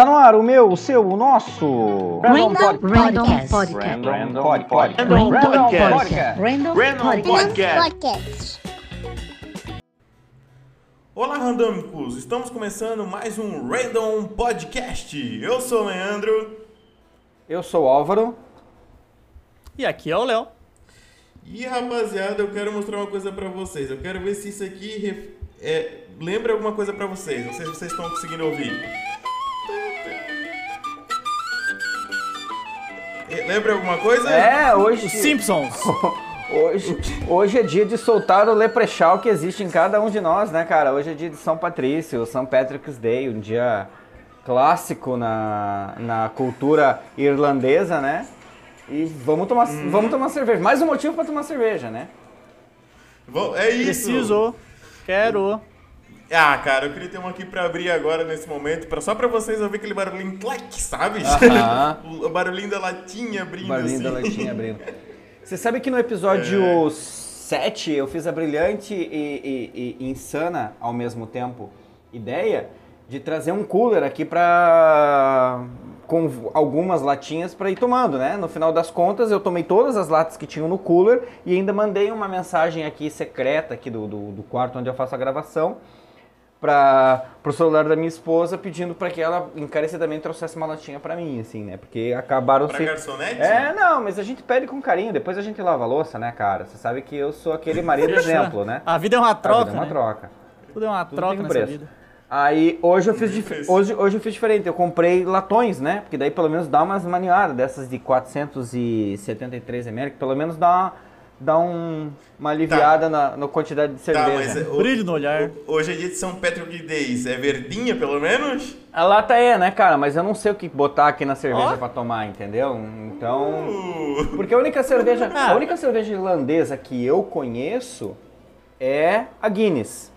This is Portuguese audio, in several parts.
Tá no ar o meu, o seu, o nosso. Random Random Podcast. Podcast. Random Podcast. Random Podcast. Podcast. Random Random Podcast. Podcast. Olá, randômicos! Estamos começando mais um Random Podcast. Eu sou o Leandro Eu sou o Álvaro. E aqui é o Léo. e, rapaziada, eu quero mostrar uma coisa pra vocês. Eu quero ver se isso aqui é, lembra alguma coisa pra vocês. Não sei se vocês estão conseguindo ouvir. Lembra alguma coisa? É, hoje. Os Simpsons. Hoje, hoje é dia de soltar o leprechal que existe em cada um de nós, né, cara? Hoje é dia de São Patrício, São Patrick's Day, um dia clássico na, na cultura irlandesa, né? E vamos tomar, vamos tomar cerveja. Mais um motivo pra tomar cerveja, né? Bom, É isso. Preciso. Quero. Ah, cara, eu queria ter uma aqui pra abrir agora nesse momento, pra, só pra vocês ouvir aquele barulhinho clac, sabe? Aham. o barulhinho da latinha abrindo Barulhinho assim. da latinha abrindo. Você sabe que no episódio 7 eu fiz a brilhante e, e- e insana ao mesmo tempo ideia de trazer um cooler aqui pra. com algumas latinhas pra ir tomando, né? No final das contas, eu tomei todas as latas que tinham no cooler e ainda mandei uma mensagem aqui secreta aqui do, do, do quarto onde eu faço a gravação para pro celular da minha esposa pedindo para que ela encarecidamente trouxesse uma latinha para mim, assim, né? Porque acabaram Pra se garçonete? É, não, mas a gente pede com carinho, depois a gente lava a louça, né, cara? Você sabe que eu sou aquele marido exemplo, né? A vida é uma A troca, vida é uma né? troca. Tudo é uma Tudo troca um nessa preço. vida. Aí hoje eu fiz dif- hoje, hoje eu fiz diferente, eu comprei latões, né? Porque daí pelo menos dá umas maniadas dessas de 473 ml, que pelo menos dá dá um, uma aliviada na, na quantidade de Tá, cerveja. mas é- o- Brilho no olhar. o- hoje é dia de São Patrick Days. É verdinha, pelo menos? A lata é, né, cara? Mas eu não sei o que botar aqui na cerveja Ó. pra tomar, entendeu? Então. Uh, Porque a única cerveja. Ah. A única cerveja irlandesa que eu conheço é a Guinness.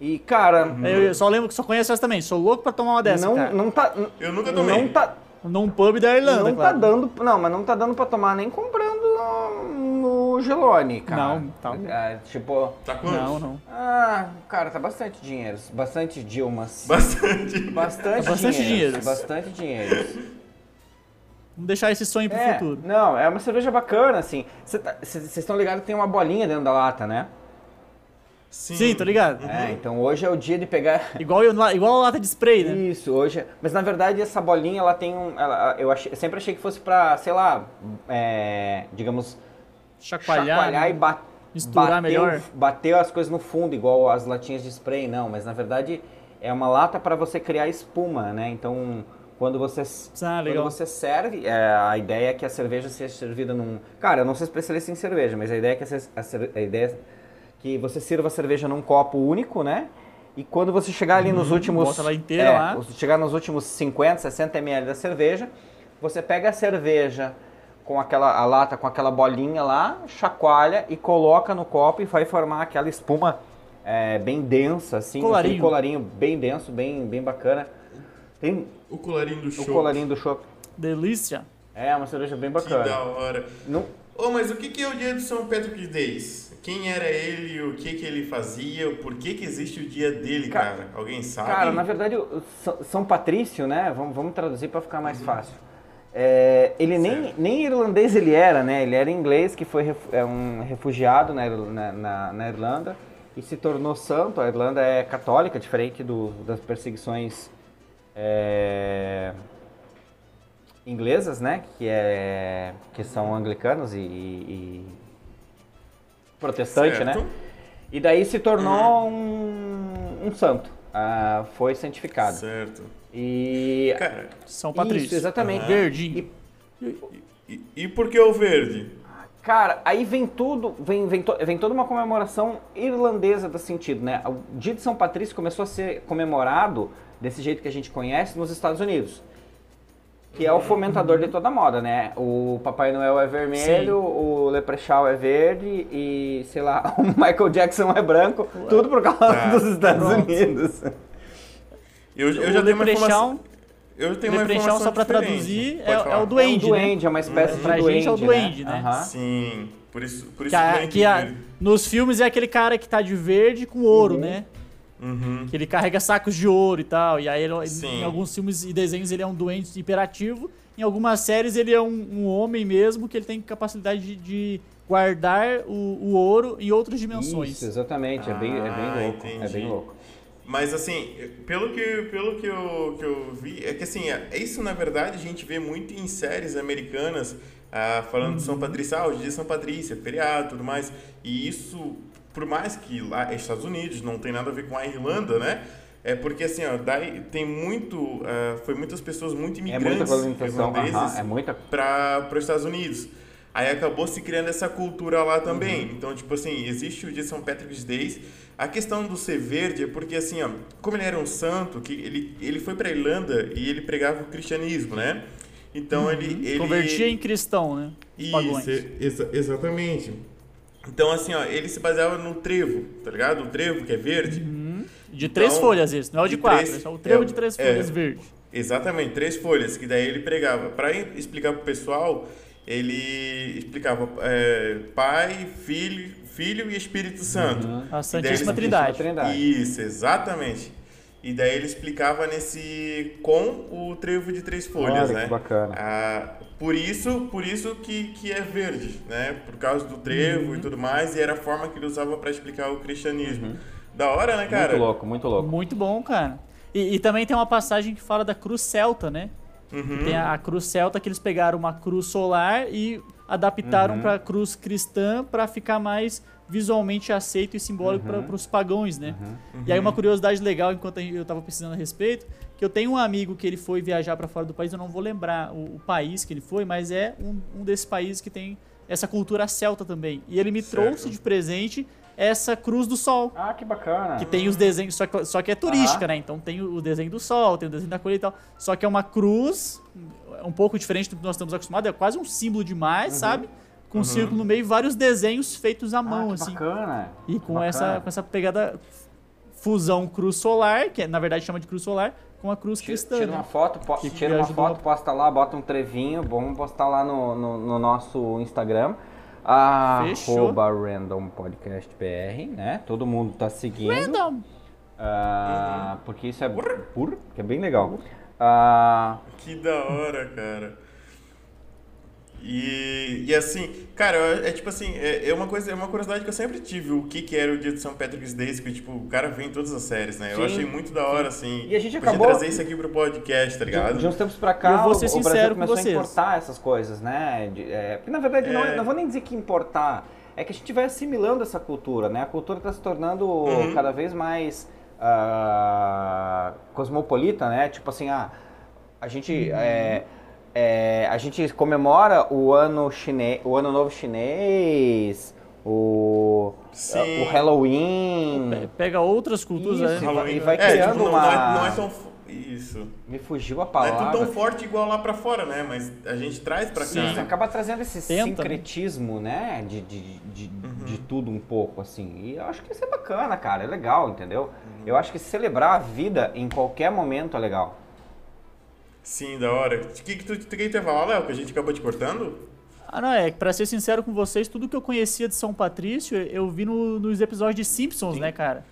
E, cara. Eu, eu só lembro que só conheço essa também. Sou louco pra tomar uma dessa, não, cara. não tá. Eu nunca tomei. Não tá. Num pub da Irlanda, não claro. tá dando. Não, mas não tá dando pra tomar nem comprando no, Gelone, cara. Não, tá. É, tipo. Tá quanto? Não, não. Ah, cara, tá bastante dinheiro. Bastante Dilmas. Bastante. Bastante, Bastante dinheiro. Bastante dinheiro. Vamos deixar esse sonho pro É, futuro. não, é uma cerveja bacana, assim. Vocês estão ligados que tem uma bolinha dentro da lata, né? Sim, tô ligado. É, então hoje é o dia de pegar. Igual, igual a lata de spray, né? Isso, hoje. é- Mas na verdade essa bolinha ela tem um. ela- eu, achei- eu sempre achei que fosse pra, sei lá, é, digamos, Chacoalhar. chacoalhar e ba misturar bater, melhor. bater as coisas no fundo, igual as latinhas de spray, não. Mas na verdade é uma lata para você criar espuma, né? Então. Quando você, Ah, quando você serve, é, a ideia é que a cerveja seja servida num. Cara, eu não sou especialista em cerveja, mas a ideia é que, a, cer- a ideia é que você sirva a cerveja num copo único, né? E quando você chegar ali nos últimos. bota ela inteira é, lá. chegar nos últimos 50, 60 ml da cerveja, você pega a cerveja com aquela a lata com aquela bolinha lá, chacoalha e coloca no copo e vai formar aquela espuma é, bem densa, assim, Colarinho. aquele colarinho bem denso, bem, bem bacana. Tem O colarinho do o show. colarinho do chopp. Delícia. É, uma cerveja bem Que bacana. da hora. Não, Ô, mas o que, que é o dia de São Patrick Days? Quem era ele, o que, que ele fazia, por que, que existe o dia dele, Ca- cara? Alguém sabe? Cara, na verdade, o São- São Patrício, né? Vamos, vamos traduzir para ficar mais fácil. É, ele nem, Certo. nem irlandês ele era, né? Ele era inglês que foi ref- é um refugiado na, na, na- Irlanda e se tornou santo. A Irlanda é católica, diferente do, das perseguições é, inglesas, né? Que, é, que são anglicanos e, e protestante, né? Certo. E daí se tornou um, um santo. Ah, foi santificado. Certo. E. Cara, São Patrício. Isso, exatamente. Verdinho. E, e, e por que o verde? cara, aí vem tudo, vem, vem, to- vem toda uma comemoração irlandesa do sentido, né? O dia de São Patrício começou a ser comemorado desse jeito que a gente conhece nos Estados Unidos. Que é o fomentador de toda moda, né? O Papai Noel é vermelho, o Leprechaun é verde e, sei lá, o Michael Jackson é branco. Tudo por causa Tá, dos Estados pronto. Unidos. Eu, eu já tenho uma informação. Eu tenho uma informação só pra diferente. traduzir, é, é o duende, é um né? duende, é uma espécie de Pra duende. gente é o duende, né? Aham. Sim, por isso, por Que, isso a- vem que a- verde. nos filmes é aquele cara que tá de verde com ouro, Uhum. né? Uhum. Que ele carrega sacos de ouro e tal. E aí, ele- em alguns filmes e desenhos, ele é um doente hiperativo. Em algumas séries, ele é um, um homem mesmo, que ele tem capacidade de, de guardar o, o ouro em outras dimensões. Isso, exatamente. é, bem, é bem Ah, louco. É entendi. bem louco. Mas assim, pelo que, pelo que, eu, que eu vi, é que assim, é- isso na verdade a gente vê muito em séries americanas, ah, falando de São Patrício, ah, hoje é São Patrício, é feriado e tudo mais. E isso, por mais que lá é Estados Unidos, não tem nada a ver com a Irlanda, né? É porque assim, ó, daí tem muito, ah, foi muitas pessoas muito É muita imigrantes irlandeses é muita. para os Estados Unidos. Aí acabou se criando essa cultura lá também. Uhum. Então, tipo assim, existe o dia de São Patrick's Day. A questão do ser verde é porque, assim, ó, como ele era um santo, que ele, ele foi para Irlanda e ele pregava o cristianismo, né? Então, ele, ele... Convertia em cristão, né? Isso, exa- exatamente. Então, assim, ó, ele se baseava no trevo, tá ligado? O trevo, que é verde. De três Então, folhas esse, não é o de, de quatro, três- é só o trevo é, de três é. folhas verde. Exatamente, três folhas, que daí ele pregava. Para explicar pro pessoal, ele explicava é, Pai, Filho, Filho e Espírito Santo. Uhum. A Santíssima ele- Trindade. Trindade. Isso, exatamente. E daí ele explicava nesse com o trevo de três folhas, Olha, né? que bacana. Ah, por isso, por isso que, que é verde, né? Por causa do trevo Uhum. e tudo mais, e era a forma que ele usava para explicar o cristianismo. Da hora, né, cara? Muito louco, muito louco. Muito bom, cara. E, e também tem uma passagem que fala da cruz celta, né? Uhum. Tem a, a cruz celta que eles pegaram uma cruz solar e adaptaram Uhum. pra cruz cristã pra ficar mais visualmente aceito e simbólico Uhum. para os pagãos, né? E aí uma curiosidade legal enquanto eu tava pesquisando a respeito, que eu tenho um amigo que ele foi viajar pra fora do país, eu não vou lembrar o, o país que ele foi, mas é um, um desses países que tem essa cultura celta também. E ele me Certo. trouxe de presente essa cruz do sol. Ah, que bacana. Que tem os desenhos, só que, só que é turística, né? Então tem o desenho do sol, tem o desenho da colheita e tal. Só que é uma cruz, um pouco diferente do que nós estamos acostumados, é quase um símbolo demais, sabe? Com um círculo no meio e vários desenhos feitos à ah, mão, que assim. bacana. E com Bacana. essa, com essa pegada fusão cruz solar, que é, na verdade chama de cruz solar, com a cruz cristã. tira né? uma foto, po- tira uma foto, posta lá, bota um trevinho, vamos postar lá no, no, no nosso Instagram. Arroba Random Podcast BR, né? Todo mundo tá seguindo. Random. Ah, Porque isso é pur, que é bem legal. Ah, Que da hora, cara. E, e assim, cara, eu- é tipo assim, é, é uma coisa, é uma curiosidade que eu sempre tive, o que que era o dia de São Patrick's Day, que tipo, o cara vem em todas as séries, né? Eu Sim, achei muito da hora, assim. E a gente acabou- trazer isso aqui pro podcast, tá ligado? de, de uns tempos pra Eu cá, vou o, ser o sincero Brasil com começou vocês. a importar essas coisas, né? De- é, porque na verdade, não, É. não vou nem dizer que importar, é que a gente vai assimilando essa cultura, né? A cultura está se tornando Uhum. cada vez mais ah, cosmopolita, né? Tipo assim, ah, a gente... É, é, a gente comemora o ano chinês, o ano novo chinês, o, Sim. o Halloween. Pe- Pega outras culturas, Isso, né? e vai- e é, criando tipo, não, uma- não é, não é tão. Isso. Me fugiu a Não é palavra. tudo tão forte igual lá pra fora, né? Mas a gente traz pra cá. Sim. Né? acaba trazendo esse Tenta, né? sincretismo, né? De, de, de, Uhum. de tudo um pouco, assim. E eu acho que isso é bacana, cara. É legal, entendeu? Uhum. Eu acho que celebrar a vida em qualquer momento é legal. Sim, da hora. O que, que tu, tu quer falar, Léo? Que a gente acabou te cortando? Ah, não, é que pra ser sincero com vocês, tudo que eu conhecia de São Patrício, eu vi no- nos episódios de Simpsons, né, cara?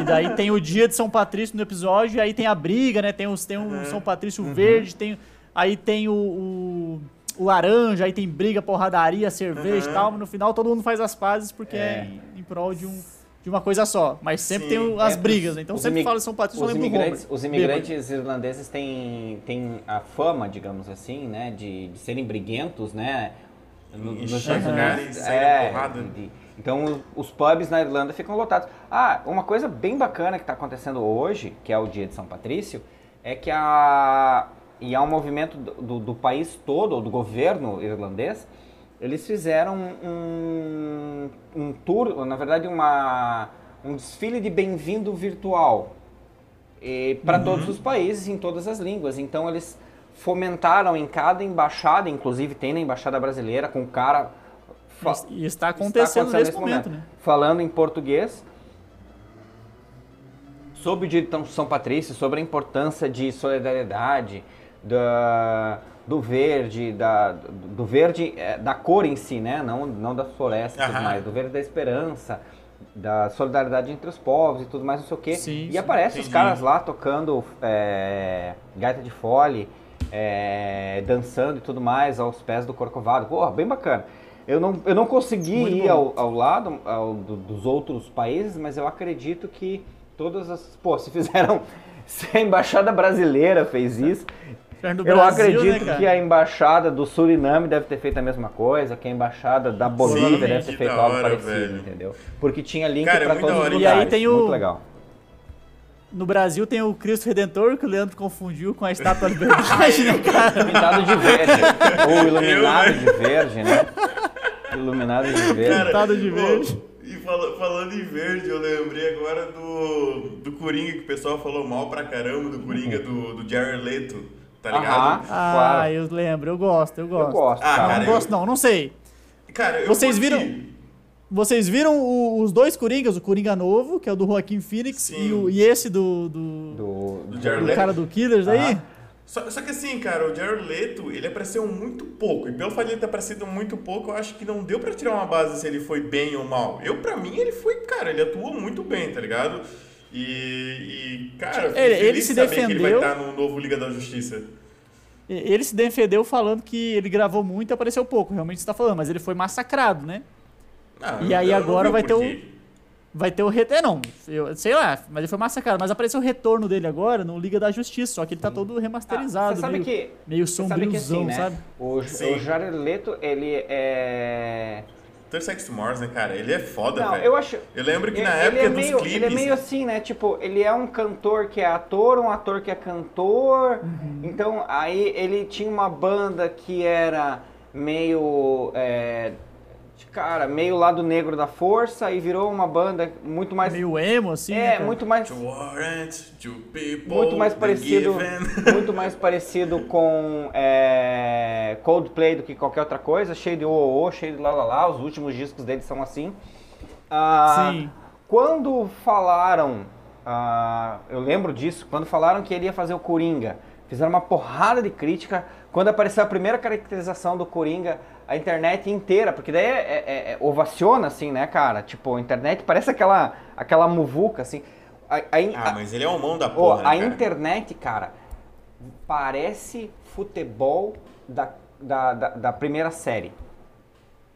E daí tem o dia de São Patrício no episódio, e aí tem a briga, né? Tem, os, tem o São Patrício verde, tem, aí tem o, o, o laranja, aí tem briga, porradaria, cerveja e Uhum. tal, mas no final todo mundo faz as pazes porque é, É. em, em prol de, um, de uma coisa só. Mas sempre Sim. tem as É, brigas, né? Então sempre imig- fala de São Patrício, eu Os lembro imigrantes, os imigrantes irlandeses têm, têm a fama, digamos assim, né? De, de serem briguentos, né? No, nos Estados Unidos. na É, de- então os pubs na Irlanda ficam lotados. Ah, uma coisa bem bacana que está acontecendo hoje, que é o dia de São Patrício, é que a e há um movimento do, do- do país todo, ou do governo irlandês, eles fizeram um, um tour, na verdade uma, um desfile de bem-vindo virtual para todos os países, em todas as línguas. Então eles fomentaram em cada embaixada, inclusive tem na embaixada brasileira, com o cara E está acontecendo está nesse acontecendo momento, né? Falando em português sobre o de São Patrício, sobre a importância de solidariedade, da, do verde, da, do verde, eh, da cor em si, né? Não, não da floresta e tudo mais, do verde da esperança, da solidariedade entre os povos e tudo mais, não sei o quê. Sim, e sim, aparece os caras lá tocando é, gaita de fole, é, dançando e tudo mais aos pés do Corcovado. Porra, bem bacana. Eu não, eu não consegui Muito ir ao, ao lado ao- do- dos outros países, mas eu acredito que todas as. Pô, se fizeram. Se a embaixada brasileira fez isso, eu Brasil, acredito né, que a embaixada do Suriname deve ter feito a mesma coisa, que a embaixada da Bolívia Sim, deve ter feito algo hora, parecido, velho. entendeu? Porque tinha link Cara, é todos os hora. E aí lugares. tem o- Muito legal. No Brasil tem o Cristo Redentor, que o Leandro confundiu com a Estátua da Liberdade, né, cara? Pintado de verde. Ou iluminado Eu, né? de verde, né? Iluminado de verde. Pintado de verde. E fala- falando em verde, eu lembrei agora do, do Coringa, que o pessoal falou mal pra caramba do Coringa do, do Jared Leto, tá ligado? Aham. Ah, Claro. eu lembro, eu gosto, eu gosto. Eu gosto, Ah, Não, cara. cara, não gosto não, não sei. Cara, eu Vocês curti. viram- Vocês viram o- os dois Coringas, o Coringa novo, que é o do Joaquim Phoenix, Sim. e, o- e esse do, do, Do, Do Jared do Leto? cara do Killers aí? Só, só que assim, cara, o Jared Leto, ele apareceu muito pouco. E pelo fato de ele ter aparecido muito pouco, eu acho que não deu pra tirar uma base se ele foi bem ou mal. Eu, pra mim, ele foi, cara, ele atuou muito bem, tá ligado? E, e cara, Ele- ele se de saber que ele vai defendeu. estar no novo Liga da Justiça. Ele se defendeu falando que ele gravou muito e apareceu pouco, realmente você tá falando, mas ele foi massacrado, né? Ah, E aí não agora vai ter o-. Vai ter o retorno. É, não, eu, sei lá, mas ele foi massacrado. Mas apareceu o retorno dele agora no Liga da Justiça, só que ele tá todo Ah, remasterizado, você sabe meio, que meio Você sabe que sombriozão, assim, né? sabe? O, Sim. o Jared Leto, ele é... Seconds to Mars, né, cara? Ele é foda, Não, velho. eu acho... Eu lembro que na ele época é dos meio, clipes... Ele é meio assim, né? Tipo, ele é um cantor que é ator, um ator que é cantor. Uhum. Então, aí ele tinha uma banda que era meio... é, cara, meio lado negro da força e virou uma banda muito mais... Meio emo, assim. né, é, cara? muito mais... To warrant, to people, Muito mais parecido, muito mais parecido com é, Coldplay do que qualquer outra coisa, cheio de o cheio de lá lá lá, os últimos discos deles são assim. Ah, Sim. Quando falaram, ah, eu lembro disso, quando falaram que ele ia fazer o Coringa, fizeram uma porrada de crítica. Quando apareceu a primeira caracterização do Coringa, a internet inteira, porque daí é, é- é- ovaciona assim, né, cara? Tipo, a internet parece aquela, aquela muvuca assim. A- a- Ah, mas ele é o mão da Ó, porra, né, a cara? internet, cara, parece futebol da, da, da, da primeira série.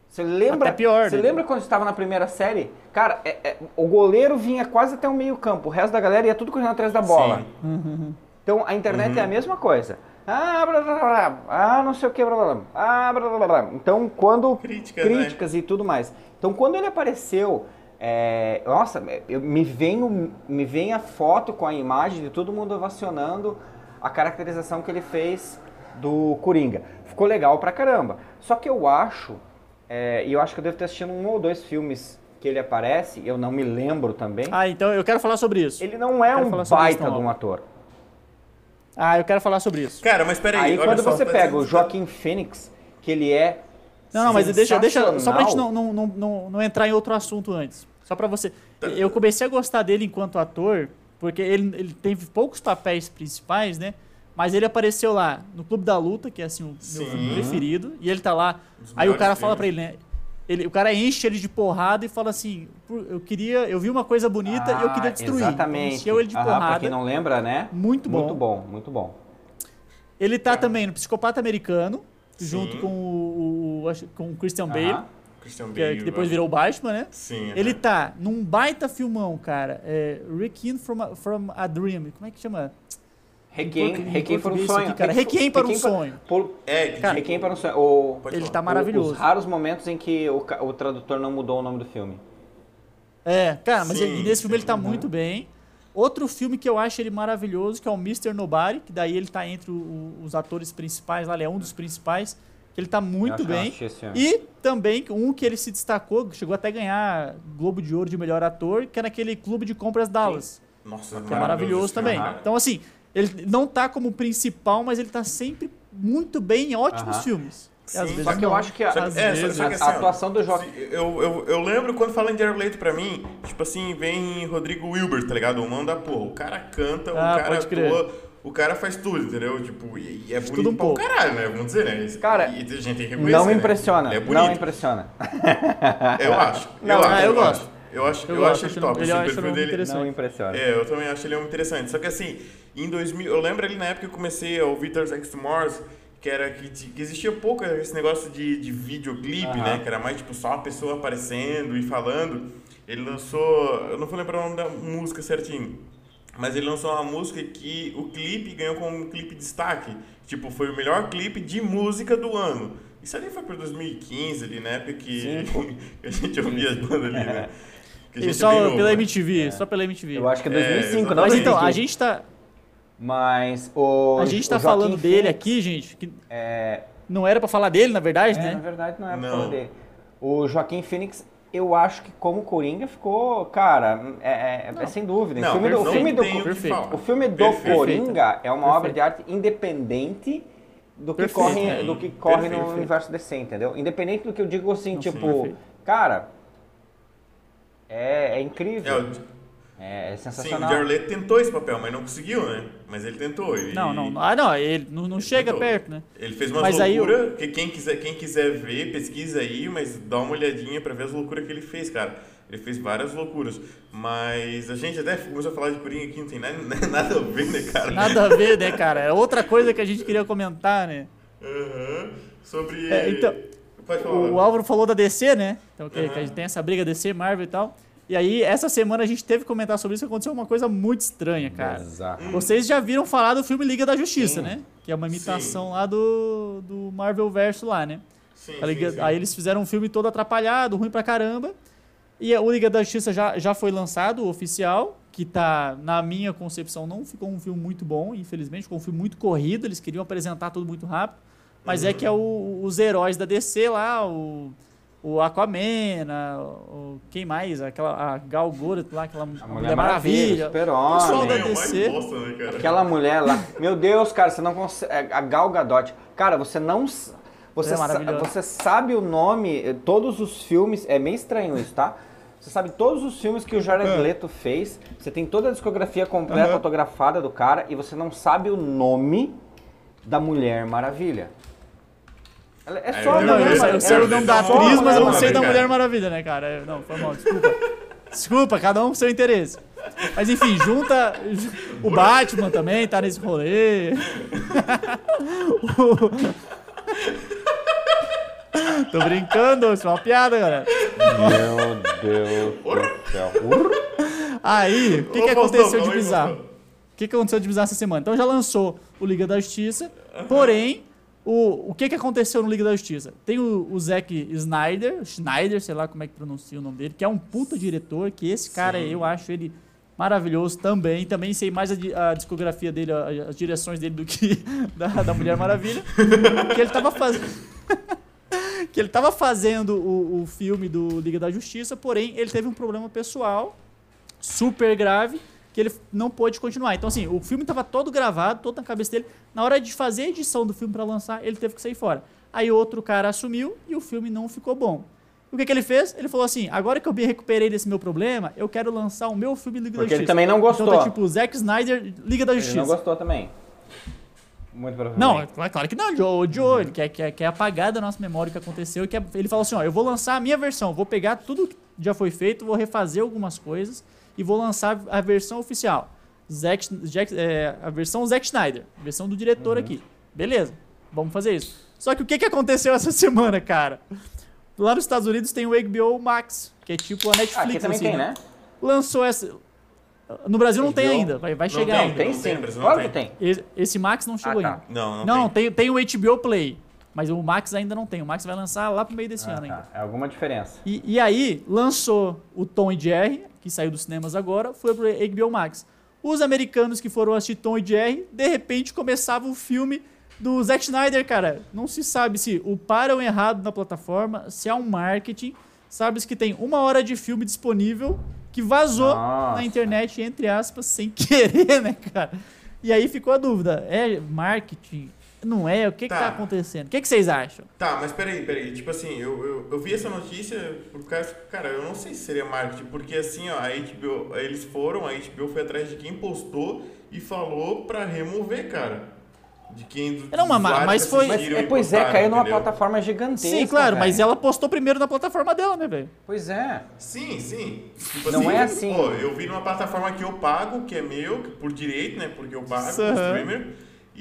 Você lembra? Até pior, Você né? lembra quando estava na primeira série? Cara, é- é, o goleiro vinha quase até o meio campo, o resto da galera ia tudo correndo atrás da bola. Sim. Então a internet Uhum. é a mesma coisa. Ah, blá, blá, blá, ah, não sei o que, blá, blá, blá, ah, blá, blá, blá, blá. Então, quando. Críticas, né? críticas e tudo mais. Então, quando ele apareceu, é, nossa, eu, me, vem o- me vem a foto com a imagem de todo mundo ovacionando a caracterização que ele fez do Coringa. Ficou legal pra caramba. Só que eu acho, é, e eu acho que eu devo ter assistido um ou dois filmes que ele aparece, eu não me lembro também. Ah, então eu quero falar sobre isso. Ele não é Quero um baita de um ator. Ah, eu quero falar sobre isso. Cara, mas peraí, Aí olha quando só, você tá pega dizendo- o Joaquim Phoenix, que ele é. Não, não, mas deixa, deixa só pra gente não, não, não, não, não entrar em outro assunto antes. Só pra você. Tá. Eu comecei a gostar dele enquanto ator, porque ele, ele teve poucos papéis principais, né? Mas ele apareceu lá no Clube da Luta, que é assim o meu Sim. filme preferido, e ele tá lá. Aí o cara fala pra filmes. ele, né? Ele, o cara enche ele de porrada e fala assim: "Pô, eu queria, eu vi uma coisa bonita e eu queria Ah, destruir. Exatamente. Encheu ele de Aham, Pra porrada. quem não lembra, né? Muito bom. Muito bom, muito bom. Ele tá também no Psicopata Americano, Sim. junto com o, o- com o Christian Bale, Aham. Christian que, é- Bale, que depois eu virou o Batman, né? Sim. Ele aham. tá num baita filmão, cara. É Requiem from a, from a Dream. Como é que chama? Requiem, Requiem para um sonho. aqui, cara. Requiem- para um sonho. por- É, Cara, Requiem para um sonho. O, Ele falar. tá maravilhoso. Os raros momentos em que o, o tradutor não mudou o nome do filme. É, cara, mas Sim, ele- nesse filme ele tá sim, muito bem. Outro filme que eu acho ele maravilhoso, que é o Mr. Nobody, que daí ele tá entre o- os atores principais, lá ele é um dos principais, que ele tá Eu muito bem. E também um que ele se destacou, chegou até a ganhar Globo de Ouro de melhor ator, que é naquele Clube de Compras Dallas. Nossa, Que é maravilhoso também. cara. Então, assim, ele não tá como principal, mas ele tá sempre muito bem em ótimos Aham. filmes. E Sim, às vezes Só que eu não. acho que a, é, vezes, que a- assim, a atuação do Joaquim... Eu, eu, eu lembro quando fala em Jared Leto pra mim, tipo assim, vem Rodrigo Wilbert, tá ligado? O mão da porra. O cara canta, o Ah, cara pode crer. atua, o cara faz tudo, entendeu? Tipo, e, e é bonito Tudo um pra um pouco. caralho, né? Vamos dizer, né? Cara, e a gente tem que reconhecer, Não me né? impressiona, Ele é não bonito. impressiona. Eu acho. Não, eu ah, acho, eu acho. gosto. Eu acho, eu, Eu acho ele top. ele- assim, eu o perfil ele dele. Não impressiona. É, eu também acho ele muito interessante. Só que assim, em 2000, eu lembro ali na época que eu comecei a ouvir X Tomorrows, que era que, que existia pouco esse negócio de, de videoclipe, Aham. né? Que era mais tipo só a pessoa aparecendo e falando. Ele lançou, eu não vou lembrar o nome da música certinho, mas ele lançou uma música que o clipe ganhou como um clipe de destaque. Tipo, foi o melhor clipe de música do ano. Isso ali foi por 2015, ali, né? Porque que a gente ouvia as bandas ali, né? E é só novo, pela né? MTV, só pela MTV. Eu acho que é É, 2005, não exatamente. Mas então, a 2015. gente tá, Mas o. a gente tá o falando dele Phoenix, aqui, gente, que É, não era pra falar dele, na verdade, é, né? na verdade não é pra Não. falar dele. O Joaquim Phoenix, eu acho que como Coringa ficou, cara, é, é- é sem dúvida. O Não, filme do, o não filme do, o o filme do Perfeito. Coringa é uma Perfeito. obra de arte independente do que Perfeito, corre, é. do que corre Perfeito. no universo DC, entendeu? Independente do que eu digo assim, tipo, perfeito. cara, é, é incrível. É, o- É, é Sim, o sensacional. Jared tentou esse papel, mas não conseguiu, né? Mas ele tentou. Ele, Não, não, ah, não, ele não, não chega tentou. perto, né? Ele fez umas Mas aí loucuras, que quem quiser, quem quiser ver, pesquisa aí, mas dá uma olhadinha pra ver as loucuras que ele fez, cara. Ele fez várias loucuras. Mas a gente até começou a falar de Coringa aqui, não tem nada, nada a ver, né, cara? Nada a ver, né, cara? É outra coisa que a gente queria comentar, né? Aham. Sobre... É, então, Pode falar. O Álvaro falou da DC, né? Então, que, Aham. que a gente tem essa briga DC, Marvel e tal. E aí, essa semana a gente teve que comentar sobre isso, aconteceu uma coisa muito estranha, cara. Exato. Vocês já viram falar do filme Liga da Justiça, Sim. né? Que é uma imitação Sim. lá do, do Marvel Verso lá, né? Sim, A Liga- sim, sim. Aí eles fizeram um filme todo atrapalhado, ruim pra caramba. E o Liga da Justiça já, já foi lançado, o oficial, que tá, na minha concepção, não ficou um filme muito bom, infelizmente, ficou um filme muito corrido, eles queriam apresentar tudo muito rápido. Mas é que é o- os heróis da DC lá, o, o Aquaman, a- o, quem mais? Aquela, a Gal Gadot lá, aquela A Mulher, Maravilha. Super Pessoal Homem. da É o DC. bosta, né, cara? Aquela mulher lá. Meu Deus, cara, você não consegue. A Gal Gadot. Cara, você não. Você, É sa- você sabe o nome, eh, todos os filmes. É meio estranho isso, tá? Você sabe todos os filmes que o Jared É. Leto fez. Você tem toda a discografia completa Aham. autografada do cara e você não sabe o nome da Mulher Maravilha. Ela- É É, só a Mulher Maravilha. eu sei o nome da É, atriz, mas eu não sei da. Mulher Maravilha, né, cara? É, Não, foi mal, desculpa. Desculpa, cada um com seu interesse. Mas enfim, junta. O Batman também tá nesse rolê. Tô brincando, isso é uma piada, galera. Meu Deus do céu. Aí, o que, que aconteceu de bizarro? O que, que aconteceu de bizarro essa semana? Então já lançou o Liga da Justiça, porém, o, o que, que aconteceu no Liga da Justiça? Tem o, o Zack Snyder, Schneider, sei lá como é que pronuncia o nome dele, que é um puta diretor, que esse cara, Sim. eu acho ele maravilhoso também. Também sei mais a, a discografia dele, a- as direções dele do que da, da Mulher Maravilha. que ele tava fazendo. que ele tava fazendo o, o filme do Liga da Justiça, porém ele teve um problema pessoal super grave que ele não pôde continuar. Então, assim, o filme tava todo gravado, todo na cabeça dele. Na hora de fazer a edição do filme para lançar, ele teve que sair fora. Aí outro cara assumiu e o filme não ficou bom. O que, que ele fez? Ele falou assim: agora que eu me recuperei desse meu problema, eu quero lançar o meu filme Liga Porque da ele Justiça. também não gostou. Então tá tipo Zack Snyder, Liga da Ele Justiça. não gostou também. Muito provavelmente. Não, é claro que não, Joe. Joe, ele quer, quer, quer apagar da nossa memória o que aconteceu. Quer, ele falou assim: ó, eu vou lançar a minha versão, vou pegar tudo que já foi feito, vou refazer algumas coisas e vou lançar a versão oficial. Zack, Jack- é, a versão Zack Snyder, a versão do diretor aqui. Beleza, vamos fazer isso. Só que o que, que aconteceu essa semana, cara? Lá nos Estados Unidos tem o HBO Max, que é tipo a Netflix. Ah, aqui também assim, tem, né? Lançou essa. No Brasil não tem ainda, vai, vai Não chegar tem, ainda. Tem sim. tem, Brasil não claro tem. que tem. Esse, esse Max não chegou Ah, tá. ainda. Não, não, Não, tem. tem, tem o HBO Play. Mas o Max ainda não tem. O Max vai lançar lá pro meio desse Ah, ano ainda. tá. É alguma diferença. E, e aí, lançou o Tom e Jerry, que saiu dos cinemas agora, foi pro HBO Max. Os americanos que foram assistir Tom e Jerry, de repente começava o filme do Zack Snyder, cara. Não se sabe se o param errado na plataforma, se há um marketing. Sabe-se que tem uma hora de filme disponível que vazou Nossa. na internet, entre aspas, sem querer, né, cara? E aí ficou a dúvida: é marketing? Não é? O que, que Tá. tá acontecendo? O que, que vocês acham? Tá, mas peraí, peraí. Tipo assim, eu, eu, eu vi essa notícia por causa. Cara, eu não sei se seria marketing, porque assim, ó, a HBO, eles foram, a HBO foi atrás de quem postou e falou pra remover, cara. De quem dos Não, mas- usuários mas foi- Mas, é, pois é, postaram, caiu numa entendeu? plataforma gigantesca. Sim, claro, mas velho. ela postou primeiro na plataforma dela, né, velho? Pois é. Sim, sim. Tipo Não é assim. Pô, eu vi numa plataforma que eu pago, que é meu, por direito, né? Porque eu pago, o streamer.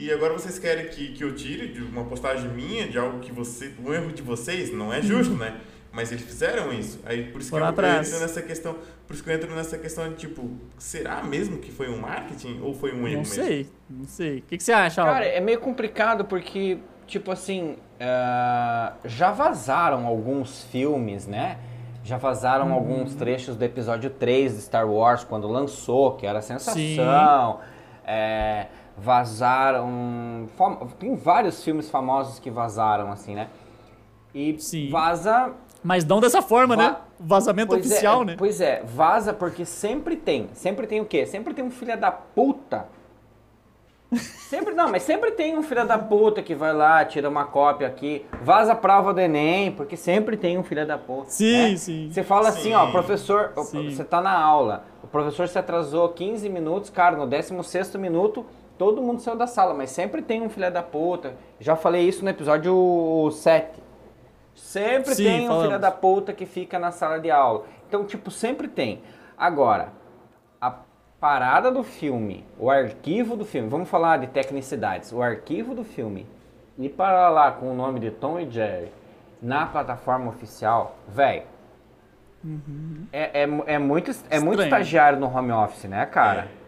E agora vocês querem que, que eu tire de uma postagem minha, de algo que você. Um erro de vocês, não é justo, né? Mas eles fizeram isso. Aí por isso que eu, atrás. entro nessa questão. Por isso que eu entro nessa questão de tipo, será mesmo que foi um marketing ou foi um erro Não mesmo? sei, não sei. O que, que você acha, Cara, é meio complicado porque, tipo assim, ah, já vazaram alguns filmes, né? Já vazaram Uhum. alguns trechos do episódio 3 de Star Wars quando lançou, que era a sensação. É, vazaram. Tem vários filmes famosos que vazaram, assim, né? E Sim. vaza Mas não dessa forma, Va- né? Vazamento Pois oficial, é, né? Pois é, vaza porque sempre tem. Sempre tem o quê? Sempre tem um filho da puta. Sempre, não, mas sempre tem um filho da puta que vai lá, tira uma cópia aqui, vaza a prova do Enem, porque sempre tem um filho da puta. Sim, né? sim. Você fala assim, ó, Sim. professor, Sim. você tá na aula, o professor se atrasou 15 minutos, cara, no 16º minuto, todo mundo saiu da sala, mas sempre tem um filho da puta. Já falei isso no episódio 7. Sempre Sim, tem um falamos. filho da puta que fica na sala de aula. Então, tipo, sempre tem. Agora, a parada do filme, o arquivo do filme, vamos falar de tecnicidades. O arquivo do filme ir para lá com o nome de Tom e Jerry na plataforma oficial, velho. É, é, mu- é, muito, é muito estagiário no home office, né, cara? Muito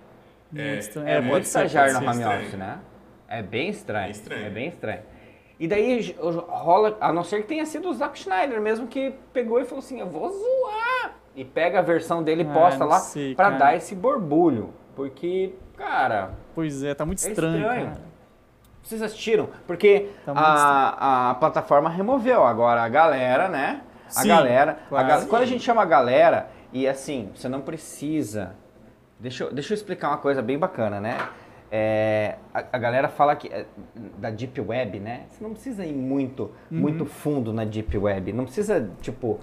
estranho. É, É, muito estagiário no home office, né? É bem estranho. É estranho. É bem estranho. E daí rola, a não ser que tenha sido o Zack Schneider mesmo que pegou e falou assim, eu vou zoar. E pega a versão dele e Ah, posta lá cara. dar esse borbulho. Porque, cara, Pois é, tá muito É estranho, estranho. cara. vocês assistiram? Porque Tá a, a plataforma removeu. Agora a galera, né? A Sim, galera. claro. quando a gente chama a galera, e assim, você não precisa. Deixa eu, deixa eu explicar uma coisa bem bacana, né? É, a, a galera fala que é, da Deep Web, né? Você não precisa ir muito, Uhum. muito fundo na Deep Web. Não precisa, tipo,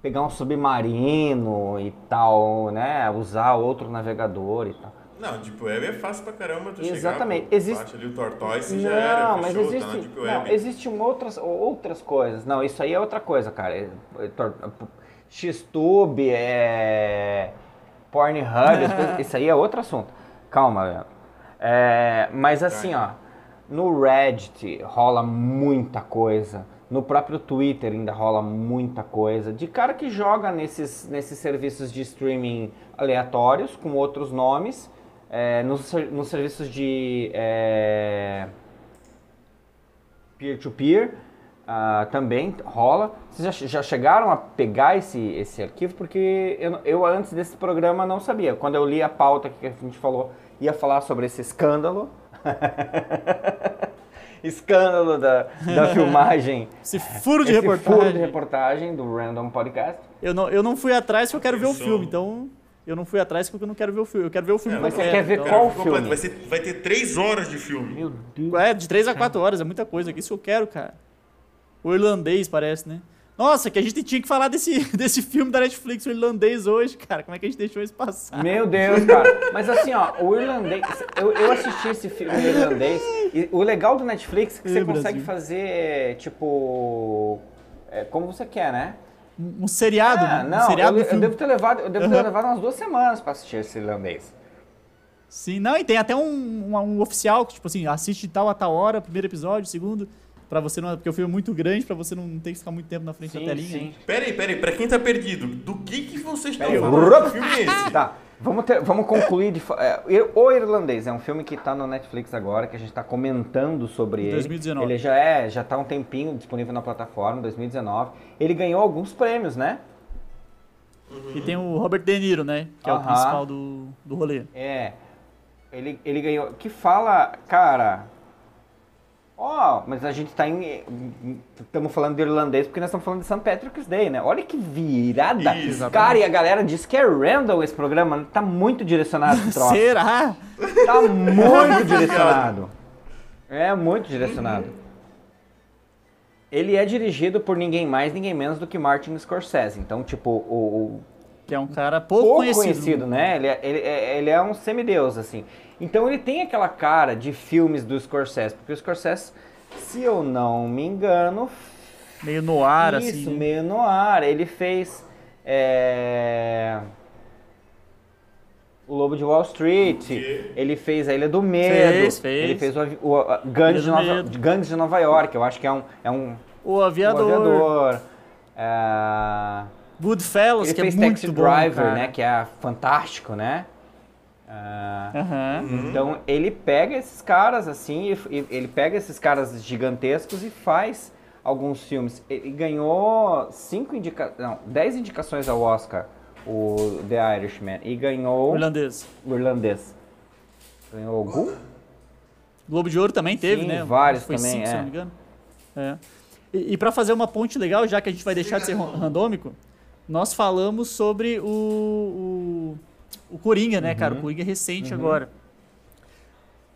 pegar um submarino e tal, né? Usar outro navegador e tal. Não, Deep Web é fácil pra caramba tu Exatamente. chegar, Existe- ali o Tortoise e Não, já era, mas fechou, tá na existe, Deep não, Web. existem outras, outras coisas. Não, isso aí é outra coisa, cara. É- é Xtube, é Pornhub, coisas- isso aí é outro assunto. Calma, Leandro. É, mas assim, ó, no Reddit rola muita coisa. No próprio Twitter ainda rola muita coisa. De cara que joga nesses, nesses serviços de streaming aleatórios, com outros nomes. é, nos, nos serviços de é, peer-to-peer ah, também rola. Vocês já, já chegaram a pegar esse, esse arquivo? Porque eu, eu antes desse programa não sabia. Quando eu li a pauta que a gente falou, ia falar sobre esse escândalo. escândalo da, da filmagem. Esse furo de esse reportagem. furo de reportagem do Random Podcast. Eu, não, eu não fui atrás porque eu quero ver o filme, então eu não fui atrás porque eu não quero ver o filme. Eu quero ver o filme É, mas você quer ver então- qual filme? Vai, ser, vai ter três horas de filme. Meu Deus. É, de 3 a 4 horas, é muita coisa. Isso eu quero, cara. O irlandês, parece, né? Nossa, que a gente tinha que falar desse, desse filme da Netflix, o irlandês, hoje, cara. Como é que a gente deixou isso passar? Meu Deus, cara. Mas assim, ó, o irlandês. Eu, eu assisti esse filme irlandês. E o legal do Netflix é que você consegue Brasil. fazer, tipo. é, como você quer, né? Um, um seriado, Ah, um não, seriado eu, eu devo ter levado, eu devo ter Aham. levado umas duas semanas pra assistir esse irlandês. Sim, não, e tem até um, um, um oficial que, tipo assim, assiste tal a tal hora, primeiro episódio, segundo, pra você não. Porque o filme é muito grande, pra você não ter que ficar muito tempo na frente da telinha. Pera aí, pera aí, pra quem tá perdido, do que que vocês estão falando? Que filme é esse? Tá, vamos, ter- vamos concluir. De, é, o Irlandês é um filme que tá no Netflix agora, que a gente tá comentando sobre ele. 2019. Ele já é, já tá há um tempinho disponível na plataforma, 2019. Ele ganhou alguns prêmios, né? E tem o Robert De Niro, né? Que é o principal do, do rolê. É. Ele, ele ganhou. Que fala, cara. Ó, mas a gente tá em. Estamos falando de irlandês porque nós estamos falando de St. Patrick's Day, né? Olha que virada. Isso. Cara, e a galera diz que é random esse programa. Tá muito direcionado troço. Será? Tá muito direcionado. É muito direcionado. Ele é dirigido por ninguém mais, ninguém menos do que Martin Scorsese. Então, tipo, o, o Que é um cara pouco, pouco conhecido. conhecido, né? Ele é, ele, é, ele é um semideus, assim. Então ele tem aquela cara de filmes do Scorsese, porque o Scorsese, se eu não me engano, Meio no ar, isso, assim. né? meio no ar. Ele fez é, o Lobo de Wall Street, ele fez a Ilha do Medo, Fez, fez. ele fez o, o, a- de Nova, de Nova York, eu acho que é um, é um, O aviador. aviador. É, Goodfellas, ele que é fez muito Taxi bom, Driver, cara. né? Que é fantástico, né? Ah, Aham. Então ele pega esses caras assim, e- e ele pega esses caras gigantescos e faz alguns filmes. Ele ganhou cinco indica não, 10 indicações ao Oscar, o The Irishman, e ganhou irlandês. o irlandês. Ganhou algum? Globo de Ouro também teve, Sim, né? vários Foi também, cinco, se é. não me engano. É. E, e para fazer uma ponte legal, já que a gente vai deixar de ser ran- randômico, nós falamos sobre o, o, o Coringa, né, Uhum. cara? O Coringa recente agora.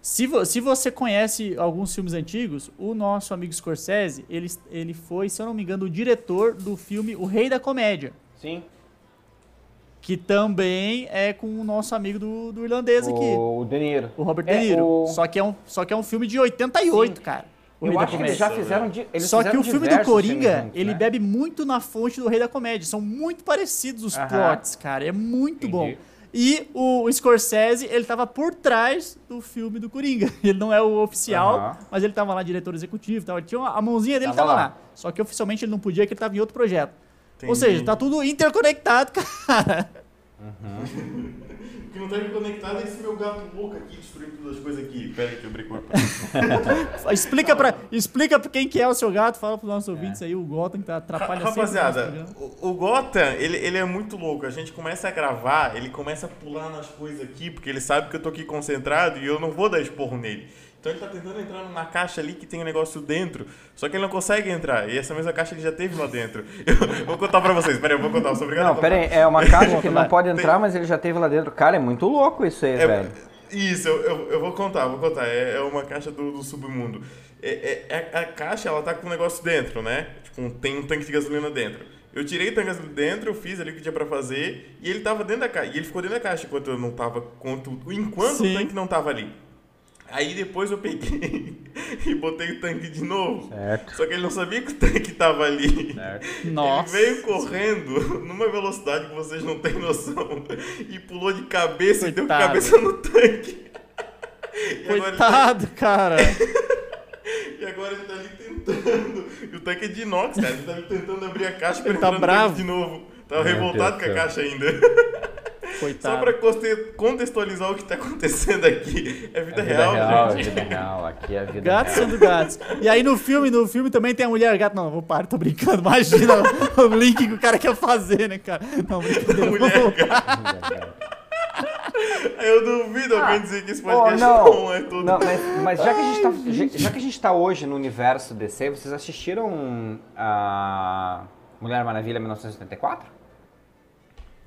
Se, vo- se você conhece alguns filmes antigos, o nosso amigo Scorsese, ele, ele foi, se eu não me engano, o diretor do filme O Rei da Comédia. Sim. Que também é com o nosso amigo do, do irlandês aqui. O, o De Niro. O Robert É, De Niro. o- Só, que é um, só que é um filme de 88, Sim. cara. O Eu Rei da acho que eles Comédia. já fizeram. di- Eles Só que fizeram o filme do Coringa, juntos, ele né? bebe muito na fonte do Rei da Comédia. São muito parecidos os Aham. plots, cara. É muito Entendi. bom. E o Scorsese, ele tava por trás do filme do Coringa. Ele não é o oficial, Aham. mas ele tava lá, diretor executivo, tava, tinha uma- a mãozinha dele Tava tava, lá. lá. Só que oficialmente ele não podia, porque ele tava em outro projeto. Ou Entendi. seja, tá tudo interconectado, cara. O que não tá me conectado é esse meu gato louco aqui, destruindo todas as coisas aqui. Pera aí que eu brinco. explica, pra, explica pra quem que é o seu gato, fala pros nossos ouvintes aí, o Gotham que tá atrapalha sempre o nosso Rapaziada, programa. o, o Gotham, ele, ele é muito louco. A gente começa a gravar, ele começa a pular nas coisas aqui, porque ele sabe que eu tô aqui concentrado e eu não vou dar esporro nele. Então ele tá tentando entrar na caixa ali que tem um negócio dentro, só que ele não consegue entrar. E essa mesma caixa ele já teve lá dentro. Eu vou contar pra vocês, peraí, eu vou contar, eu sou obrigado Não, contar. pera aí, é uma caixa que não pode entrar, mas ele já teve lá dentro. Cara, é muito louco isso aí, É, velho. Isso, eu, eu, eu vou contar, vou contar. É, é uma caixa do, do submundo. É, é- é- a caixa, ela tá com um negócio dentro, né? Tipo, um- tem um tanque de gasolina dentro. Eu tirei o tanque de gasolina dentro, eu fiz ali o que tinha pra fazer, e ele tava dentro da caixa. E ele ficou dentro da caixa enquanto eu não tava. Enquanto, enquanto o tanque não tava ali. Aí depois eu peguei e botei o tanque de novo. Certo. Só que ele não sabia que o tanque tava ali. Nossa. Ele veio correndo numa velocidade que vocês não têm noção. E pulou de cabeça e deu Coitado. cabeça no tanque. E agora, ele tá, Coitado, cara. e agora ele tá ali tentando. E o tanque é de inox, cara. Ele tá ali tentando abrir a caixa pra Ele tá bravo. tanque de novo. Tava Meu revoltado Deus com a caixa ainda. Só Coitado. pra conte- contextualizar o que tá acontecendo aqui. É vida É vida real, real, é gente. vida real. Aqui é vida Gatos real. sendo gatos. E aí no filme, no filme também tem a mulher gato. Não, vou parar, tô brincando. Imagina o link que o cara quer fazer, né, cara? Não, brincadeira. Mulher Vamos- Eu duvido alguém dizer que esse Oh, podcast não, não é todo. não mas, mas já, que a gente tá, já, já que a gente tá hoje no universo DC, vocês assistiram a Mulher Maravilha 1984?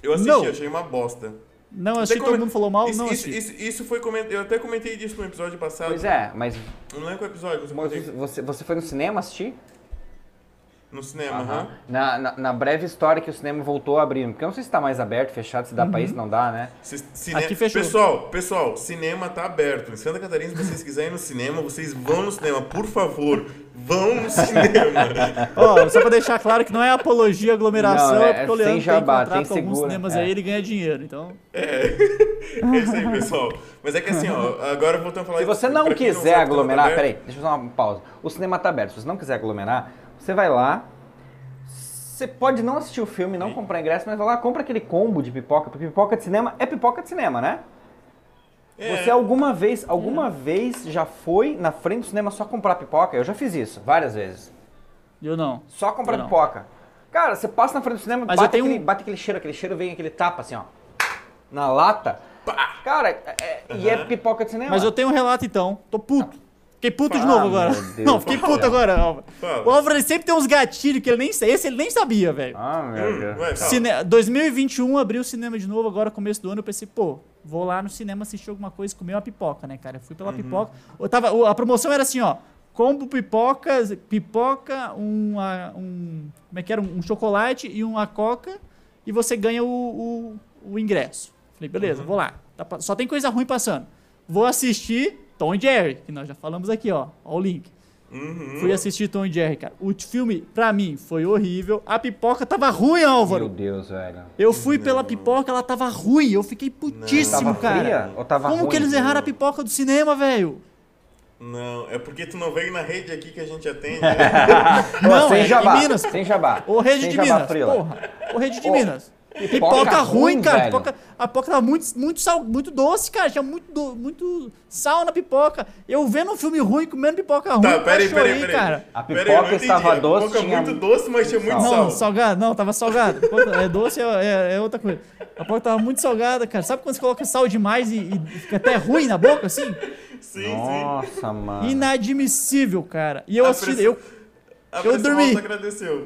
Eu assisti, Não. achei uma bosta. Não, achei que todo mundo falou mal. Isso, não, isso, isso, isso foi coment... Eu até comentei disso no episódio passado. Pois é, mas Não lembro qual episódio, mas mas você, você foi no cinema assistir? No cinema, Aham. Na, na, na breve história que o cinema voltou a abrir. Porque eu não sei se tá mais aberto, fechado, se dá pra isso, não dá, né? Ci- cine- Aqui fechou. Pessoal, pessoal, cinema tá aberto. Em Santa Catarina, se vocês quiserem ir no cinema, vocês vão no cinema, por favor. Vão no cinema. Ó, só pra deixar claro que não é apologia à aglomeração, Não, é, é porque o Leandro sem jabá, tem contrato tem com alguns cinemas é. aí, ele ganha dinheiro. Então, É isso aí, pessoal. Mas é que assim, ó, agora voltando a falar Se você não quiser que tá aglomerar, aberto, peraí, deixa eu fazer uma pausa. O cinema tá aberto. Se você não quiser aglomerar, você vai lá. Você pode não assistir o filme, não comprar ingresso, mas vai lá, compra aquele combo de pipoca, porque pipoca de cinema é pipoca de cinema, né? É. Você alguma vez, alguma vez já foi na frente do cinema só comprar pipoca? Eu já fiz isso, várias vezes. eu não. Só comprar Eu não. pipoca. Cara, você passa na frente do cinema, Mas eu bate, tenho aquele, bate aquele cheiro, aquele cheiro vem aquele tapa assim, ó. Na lata. Cara, é- é- e é pipoca de cinema. Mas eu tenho um relato então. Tô puto. Fiquei puto de novo agora. Deus Não, fiquei puto agora, Álvaro. O Álvaro ele sempre tem uns gatilhos que ele nem sei. Esse ele nem sabia, velho. Ah, meu Hum, Deus. Cine... 2021 abriu o cinema de novo, agora começo do ano. Eu pensei, pô, vou lá no cinema assistir alguma coisa, comer uma pipoca, né, cara? Eu fui pela Uhum. pipoca. Eu tava... A promoção era assim, ó. Combo pipocas, pipoca, um, um. Como é que era? Um, um chocolate e uma coca. E você ganha o, o, o ingresso. Falei, beleza, Uhum. vou lá. Tá Só tem coisa ruim passando. vou assistir Tom e Jerry, que nós já falamos aqui, ó. Ó o link. Uhum. Fui assistir Tom e Jerry, cara. O filme, pra mim, foi horrível. A pipoca tava ruim, Álvaro. Meu Deus, velho. Eu fui pela pipoca, ela tava ruim. Eu fiquei putíssimo, Tava cara. fria ou tava Como ruim? que eles erraram a pipoca do cinema, velho? Não, é porque tu não veio na rede aqui que a gente atende. né? Não, sem é jabá, em Minas. Sem jabá. Ô, Rede sem de jabá Minas. frila. Porra. Ô, Rede de Ô, Minas. Pipoca Pipoca ruim, ruim, cara. Pipoca, a pipoca tava muito, muito, sal, muito doce, cara. Tinha muito, do- muito sal na pipoca. Eu vendo um filme ruim, comendo pipoca ruim, Tá, peraí, peraí, peraí. cara. A Pera aí, pipoca não entendi. estava A doce, pipoca tinha muito doce, mas tinha muito Não, sal. salgado, não, tava salgado. É doce, é, é- é outra coisa. A pipoca tava muito salgada, cara. Sabe quando você coloca sal demais e, e fica até ruim na boca, assim? Sim, sim. Nossa, mano. Inadmissível, cara. E eu A assisti, pressão- eu, A Eu dormi. agradeceu.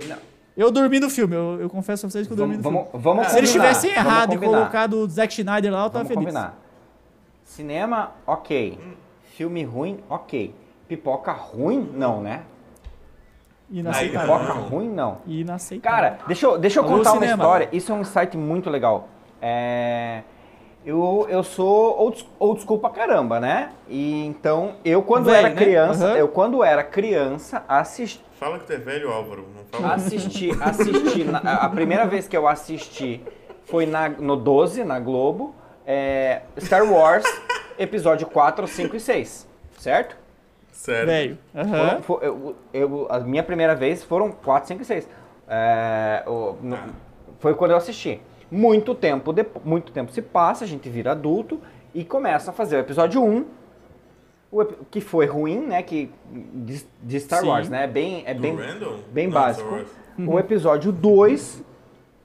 Eu dormi no filme. Eu, eu confesso a vocês que eu dormi Vamos, no vamos, filme. vamos Se eles combinar, tivessem vamos errado e colocado o Zack Schneider lá, eu tava Vamos feliz. combinar. Cinema, ok. Filme ruim, ok. Pipoca ruim, não, né? Inaceitável. Pipoca ruim, não. Inaceitável. Cara, deixa eu, deixa eu contar uma cinema. história. Isso é um insight muito legal. É, eu, eu sou old, old school pra caramba, né? E então, eu quando Velho, era né? criança, Aham. eu quando era criança, assisti, Fala que tu é velho, Álvaro. Não fala. assisti, assisti na- a primeira vez que eu assisti foi na, no 12, na Globo, é, Star Wars, episódio 4, 5 e 6, certo? Sério. Velho. Aham. Foram- fo- eu, eu- a minha primeira vez foram 4, 5 e 6. É, o- no- foi quando eu assisti. Muito tempo, depo- muito tempo se passa, a gente vira adulto e começa a fazer o episódio 1, o que foi ruim, né? Que, de, de Star Sim. Wars, né? É bem, é Do bem, Randall? bem Não, básico. O episódio 2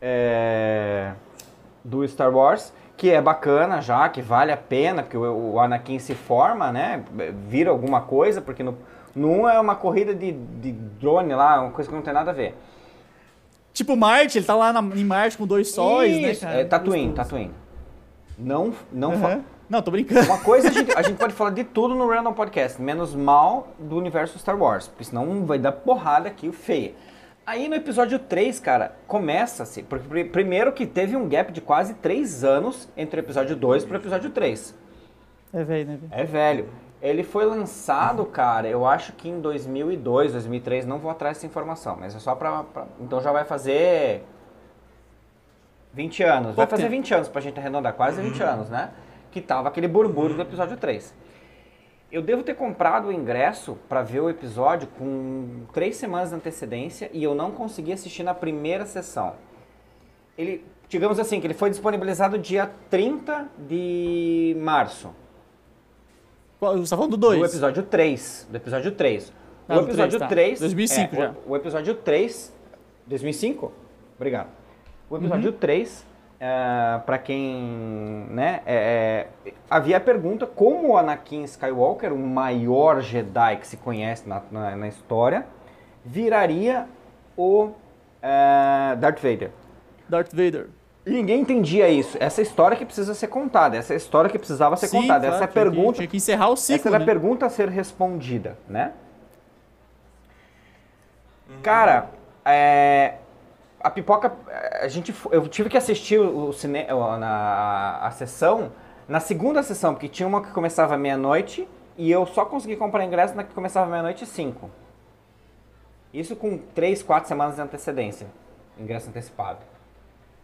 é, do Star Wars, que é bacana já, que vale a pena, porque o, o Anakin se forma, né? Vira alguma coisa, porque no, no 1 é uma corrida de, de drone lá, uma coisa que não tem nada a ver. Tipo Marte, ele tá lá na- em Marte com dois sóis, né, Isso, cara? é Tatooine. Tatooine. Não, não fa- Aham. Não, tô brincando. Uma coisa a gente, a gente pode falar de tudo no Random Podcast, menos mal do universo Star Wars, porque senão vai dar porrada aqui feia. Aí no episódio 3, cara, começa-se, porque pri- primeiro que teve um gap de quase 3 anos entre o episódio 2 pro episódio 3. É velho, né? É velho. Ele foi lançado, cara, eu acho que em 2002, 2003, não vou atrás dessa informação, mas é só pra, pra- Então já vai fazer 20 anos. vai Pouco fazer tempo. 20 anos pra gente arredondar, quase 20 anos, né? Que tava aquele burburinho do episódio 3. Eu devo ter comprado o ingresso pra ver o episódio com três semanas de antecedência e eu não consegui assistir na primeira sessão. Ele, digamos assim, que ele foi disponibilizado dia 30 de março. Você tá falando do Do 2? episódio 3. Do episódio 3. Ah, o do episódio 3, tá. 3. 2005 é, já. O, o episódio 3. 2005? Obrigado. O episódio Uhum. 3, é, pra quem. né, é, é, havia a pergunta como o Anakin Skywalker, o maior Jedi que se conhece na, na, na história, viraria o é, Darth Vader. Darth Vader. E ninguém entendia isso. Essa história que precisa ser contada. Essa história que precisava ser Sim, contada. claro, essa é a que- pergunta. Tinha que encerrar o Essa ciclo, era né? a pergunta a ser respondida, né? Cara, é, a pipoca, a gente, eu tive que assistir o cinema, na a sessão, na segunda sessão, porque tinha uma que começava meia-noite e eu só consegui comprar ingresso na que começava meia-noite e cinco. Isso com três, quatro semanas de antecedência, ingresso antecipado.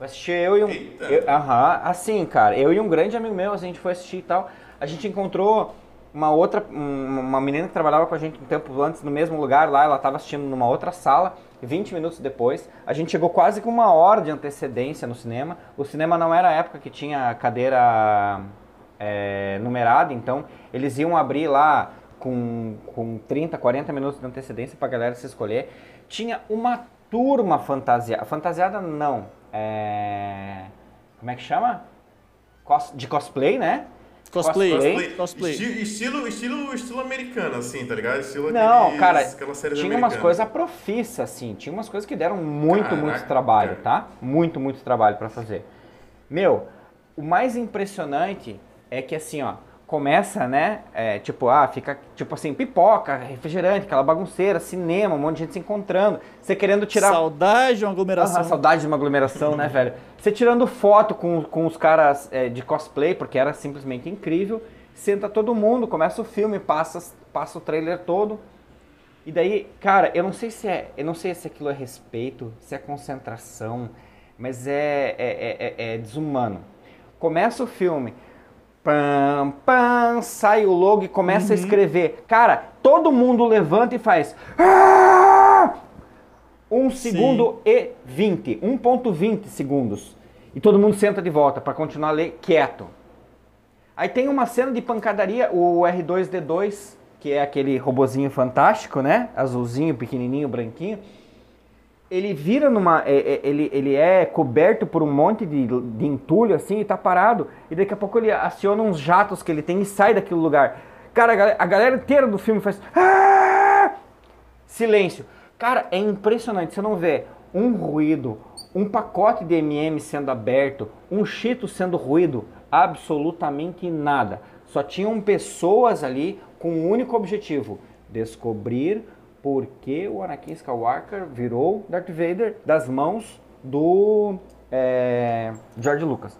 Eu assisti eu e um. Eita. eu- Aham, assim, cara, eu e um grande amigo meu, a gente foi assistir e tal. A gente encontrou uma outra, um- uma menina que trabalhava com a gente um tempo antes no mesmo lugar lá, ela estava assistindo numa outra sala, 20 minutos depois. A gente chegou quase com uma hora de antecedência no cinema. O cinema não era a época que tinha cadeira é, numerada, então eles iam abrir lá com, com 30, 40 minutos de antecedência pra galera se escolher. Tinha uma turma fantasiada. Fantasiada não. É, como é que chama? De cosplay, né? Cosplay. Cosplay. Cosplay. Esti- Estilo, estilo, estilo americano, assim, tá ligado? Estilo Não, aqueles- cara, aquelas séries tinha umas coisas profissas, assim. Tinha umas coisas que deram muito, Caraca, muito trabalho, tá? Muito, muito trabalho pra fazer. Meu, o mais impressionante é que, assim, ó, começa, né? é, tipo, ah, fica, tipo assim, pipoca, refrigerante, aquela bagunceira, cinema, um monte de gente se encontrando. Você querendo tirar. Saudade de uma aglomeração. Ah, saudade de uma aglomeração, né, velho? Você tirando foto com, com os caras é, de cosplay, porque era simplesmente incrível. senta todo mundo, começa o filme, passa, passa o trailer todo. E daí, cara, eu não sei se é, eu não sei se aquilo é respeito, se é concentração, mas é, é, é, é, é desumano. Começa o filme, pam, pam, sai o logo e começa uhum. a escrever. Cara, todo mundo levanta e faz. Ah! Um segundo Sim. e 20, 1.20 segundos. E todo mundo senta de volta para continuar a ler quieto. Aí tem uma cena de pancadaria, o R2D2, que é aquele robozinho fantástico, né? Azulzinho, pequenininho, branquinho. Ele vira numa. É, é, ele, ele é coberto por um monte de, de entulho assim e tá parado. E daqui a pouco ele aciona uns jatos que ele tem e sai daquele lugar. Cara, a galera, a galera inteira do filme faz. Ah! Silêncio. Cara, é impressionante. Você não vê um ruído, um pacote de MM sendo aberto, um chito sendo ruído, absolutamente nada. Só tinham pessoas ali com um único objetivo: descobrir por que o Anakin Skywalker virou Darth Vader das mãos do é, George Lucas.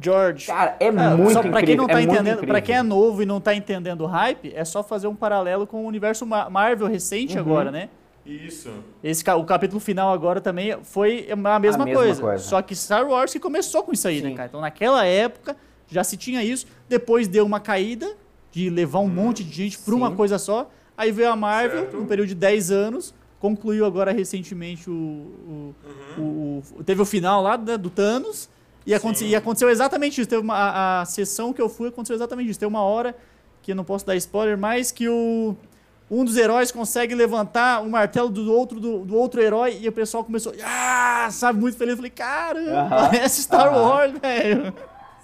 George. Cara, é, é muito só pra quem não tá é entendendo, para quem é novo e não tá entendendo o hype, é só fazer um paralelo com o universo Marvel recente uhum. agora, né? Isso. Esse, o capítulo final agora também foi a mesma, a mesma coisa, coisa, Só que Star Wars que começou com isso aí, né, Sim. né, cara? Então naquela época já se tinha isso, depois deu uma caída de levar um hum, monte de gente para uma coisa só. Aí veio a Marvel, certo. um período de 10 anos, concluiu agora recentemente o, o, uhum. o, o teve o final lá né, do Thanos e aconteceu, e aconteceu, exatamente isso. Teve uma, a, a, sessão que eu fui aconteceu exatamente isso. Tem uma hora que eu não posso dar spoiler, mas que o um dos heróis consegue levantar o martelo do outro do, do outro herói e o pessoal começou, ah, sabe, muito feliz. Eu falei, caramba, uh -huh. parece Star uh -huh. Wars, velho.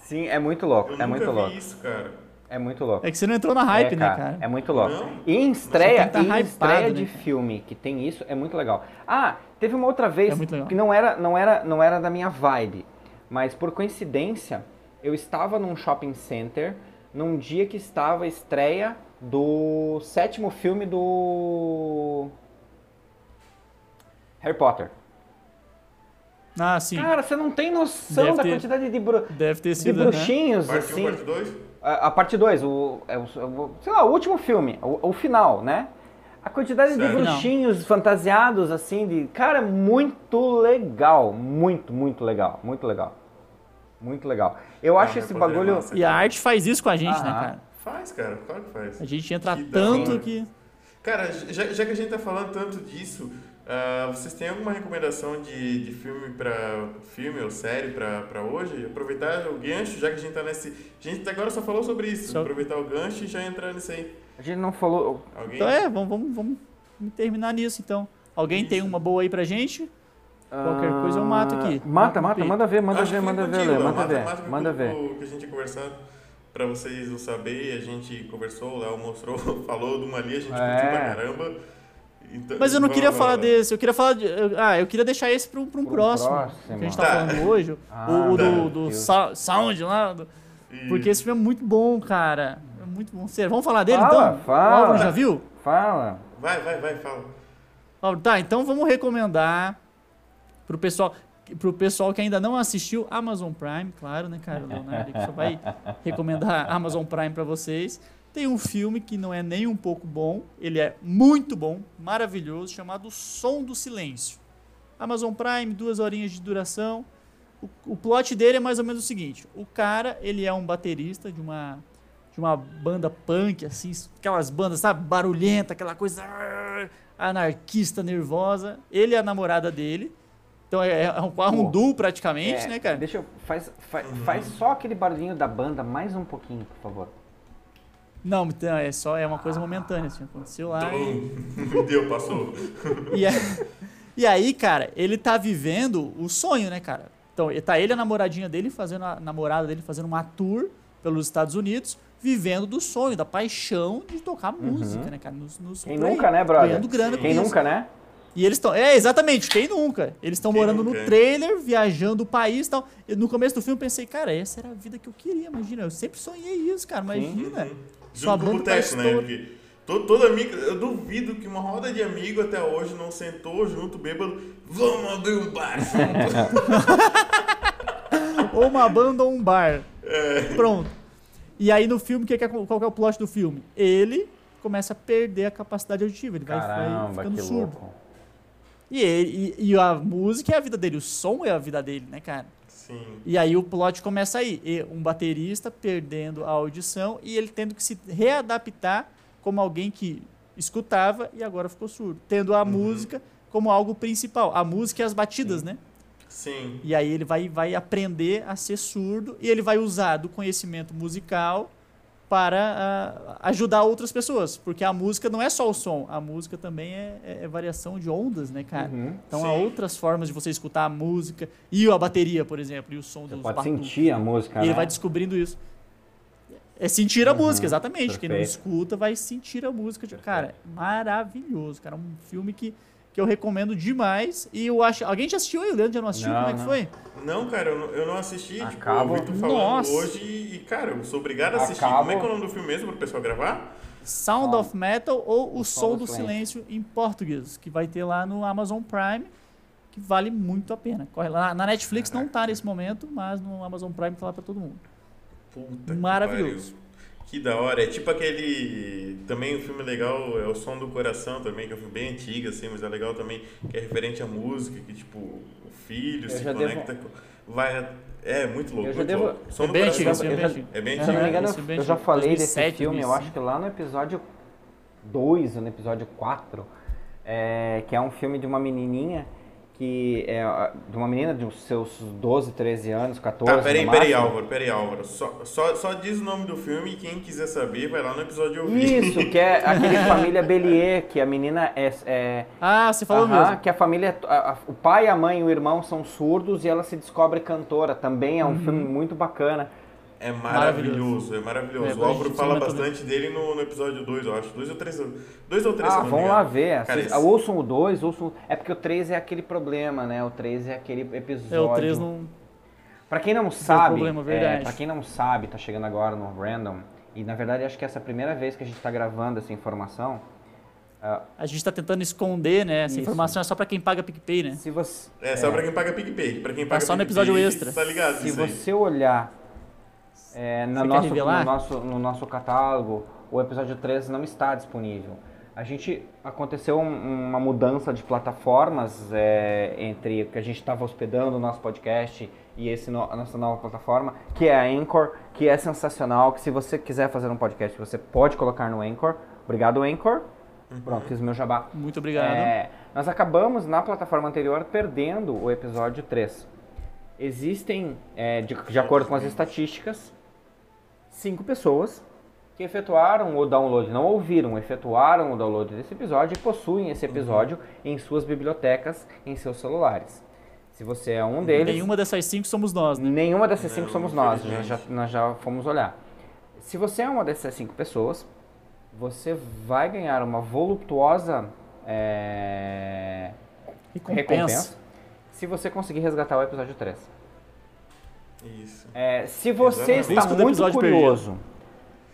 Sim, é muito louco, eu é muito louco. isso, cara. É muito louco. É que você não entrou na hype, é, cara, né, cara? É muito louco. Não, e em estreia, tá em estreia de né, filme que tem isso, é muito legal. Ah, teve uma outra vez é que não era, não, era, não era da minha vibe, mas por coincidência, eu estava num shopping center num dia que estava a estreia do sétimo filme do Harry Potter. Ah, sim. Cara, você não tem noção deve da ter, quantidade de, bru deve ter sido, de bruxinhos, né? assim. Parte 1, parte 2? A, a parte 2, o, é o, o, sei lá, o último filme, o, o final, né? A quantidade certo. de bruxinhos não. fantasiados, assim, de. Cara, muito legal. Muito, muito legal. Muito legal. Muito legal. Eu acho esse bagulho. Massa, e a arte faz isso com a gente, né, cara? Faz, cara, claro que faz. A gente entra que tanto que. Cara, já, já, que a gente tá falando tanto disso, uh, vocês têm alguma recomendação de, de filme para filme ou série para hoje? Aproveitar o gancho, já que a gente tá nesse. A gente agora só falou sobre isso. Só... Aproveitar o gancho e já entrar nisso aí. A gente não falou. Alguém? Então é, vamos, vamos, vamos terminar nisso então. Alguém isso. tem uma boa aí pra gente? Qualquer coisa eu mato aqui. Mata, mata, manda ver, manda ver, manda ver, manda ver, manda ver. Manda ver. que a gente tinha conversado para vocês não saberem, a gente conversou, o Léo mostrou, falou de uma ali, a gente é. curtiu pra caramba. Então, Mas eu não queria falar desse, eu queria falar de, Ah, eu queria deixar esse para um, um próximo, próximo. Que a gente tá, tá. falando hoje. Ah, o, o do, do Sound lá. Do, porque esse filme é muito bom, cara. É muito bom. Sério, vamos falar dele fala, então? Fala. O Álvaro já viu? Fala. Vai, vai, vai, fala. Tá, então vamos recomendar pro pessoal pro pessoal que ainda não assistiu Amazon Prime, claro, né, cara? O Leonardo que só vai recomendar Amazon Prime para vocês. Tem um filme que não é nem um pouco bom, ele é muito bom, maravilhoso, chamado Som do Silêncio. Amazon Prime, duas horinhas de duração. O, o plot dele é mais ou menos o seguinte: o cara, ele é um baterista de uma de uma banda punk, assim, aquelas bandas, sabe, barulhenta, aquela coisa anarquista, nervosa. Ele é a namorada dele então é, é um, é um duo praticamente, é, né, cara? Deixa eu. Faz, faz, faz só aquele barulhinho da banda mais um pouquinho, por favor. Não, então, é só é uma coisa momentânea, assim, aconteceu lá. E... Deu, passou. e, aí, e aí, cara, ele tá vivendo o sonho, né, cara? Então, tá ele e a namoradinha dele fazendo a namorada dele fazendo uma tour pelos Estados Unidos, vivendo do sonho, da paixão de tocar uhum. música, né, cara? Nos, nos Quem play, nunca, né, brother? Ganhando grana Quem nunca, isso. né? E eles estão. É, exatamente, quem nunca? Eles estão morando nunca? no trailer, viajando o país e tal. No começo do filme eu pensei, cara, essa era a vida que eu queria, imagina. Eu sempre sonhei isso, cara, imagina. Sim. Sua banda boteco, né? Porque todo, todo amigo, eu duvido que uma roda de amigo até hoje não sentou junto, bêbado. Vamos abrir um bar ou uma banda ou um bar. É. Pronto. E aí no filme, que que é, qual que é o plot do filme? Ele começa a perder a capacidade auditiva, ele vai, vai Caramba, ficando surdo. louco. E, ele, e, e a música é a vida dele, o som é a vida dele, né, cara? Sim. E aí o plot começa aí. E um baterista perdendo a audição e ele tendo que se readaptar como alguém que escutava e agora ficou surdo. Tendo a Uhum. música como algo principal. A música e as batidas, né? Sim. E aí ele vai, vai aprender a ser surdo e ele vai usar do conhecimento musical para ah, ajudar outras pessoas. Porque a música não é só o som, a música também é, é- é variação de ondas, né, cara? Uhum. Então há Sim. outras formas de você escutar a música e a bateria, por exemplo, e o som Você dos pode batuques. sentir a música, E ele né? vai descobrindo isso. É sentir a Uhum, música, exatamente. Quem não perfeito. escuta vai sentir a música. De... Cara, maravilhoso, cara. Um filme que, que eu recomendo demais. E eu acho. Alguém já assistiu aí? O Leandro já não assistiu? Não, Como é que não. foi? Não, cara, eu não, eu não assisti. Tipo, Acaba- eu ouvi tu falando Nossa. hoje e, cara, eu sou obrigado a assistir. Acaba- Como é que é o nome do filme mesmo pro pessoal gravar? Sound Som. of Metal ou O Som Som do do Silêncio. Silêncio em português, que vai ter lá no Amazon Prime, que vale muito a pena. Corre lá. Na Netflix não tá nesse momento, mas no Amazon Prime tá lá pra todo mundo. Puta Maravilhoso. Que, da hora. É tipo aquele. Também um filme legal é O Som do Coração também, que é um filme bem antigo, assim, mas é legal também, que é referente à música, que tipo, o filho Eu se já conecta com. Vai. É muito louco. Eu já muito devo- louco. Som É do bem Coração. antigo, filme é eu bem já- antigo. É bem Se eu não me antigo. engano, Esse é bem eu já antigo, falei 2007, desse filme, eu 2005. acho que lá no episódio 2, ou no episódio 4, é, que é um filme de uma menininha que é de uma menina de uns seus 12, 13 anos, 14 Tá, peraí, peraí. Álvaro, peraí, Álvaro. Só, só, só diz o nome do filme e quem quiser saber vai lá no episódio ouvir. Isso, que é aquele Família Bellier, que a menina é... é Ah, você falou aham, mesmo. que a família, a- a- o pai, a mãe e o irmão são surdos e ela se descobre cantora. Também é um Uhum. filme muito bacana. É maravilhoso, é maravilhoso. É, o Álvaro fala bastante dele no, no episódio 2, eu acho. 2 ou 3. 2 ou 3, Ah, vão lá ver. Cara, esse- Ouçam o 2, ouçam. É porque o 3 é aquele problema, né? O 3 é aquele episódio. É, o 3 não. Pra quem não sabe, problema, é, verdade. pra quem não sabe, tá chegando agora no Random, e na verdade acho que essa é a primeira vez que a gente tá gravando essa informação. A gente tá tentando esconder, né? Essa Isso. informação é só pra quem paga PicPay, né? Se você, É só pra quem paga PicPay. Pra quem paga só no PicPay, episódio extra. Tá ligado se isso aí. você olhar é, no, nosso, no, nosso, no nosso catálogo, o episódio 3 não está disponível. A gente aconteceu um- uma mudança de plataformas é, entre o que a gente estava hospedando o nosso podcast e esse no- a nossa nova plataforma, que é a Anchor, que é sensacional, que se você quiser fazer um podcast, você pode colocar no Anchor. Obrigado, Anchor. Pronto, fiz o meu jabá. Muito obrigado. É, nós acabamos na plataforma anterior perdendo o episódio 3. Existem, é, de, de acordo com as estatísticas, cinco pessoas que efetuaram o download, não ouviram, efetuaram o download desse episódio e possuem esse episódio em suas bibliotecas, em seus celulares. Se você é um deles, Nenhuma dessas cinco somos nós, né? Nenhuma dessas cinco somos nós, já, infelizmente. já- nós já fomos olhar. Se você é uma dessas cinco pessoas, você vai ganhar uma voluptuosa é, Recompensa. recompensa se você conseguir resgatar o episódio 3. Isso. É, se você Exatamente. está muito curioso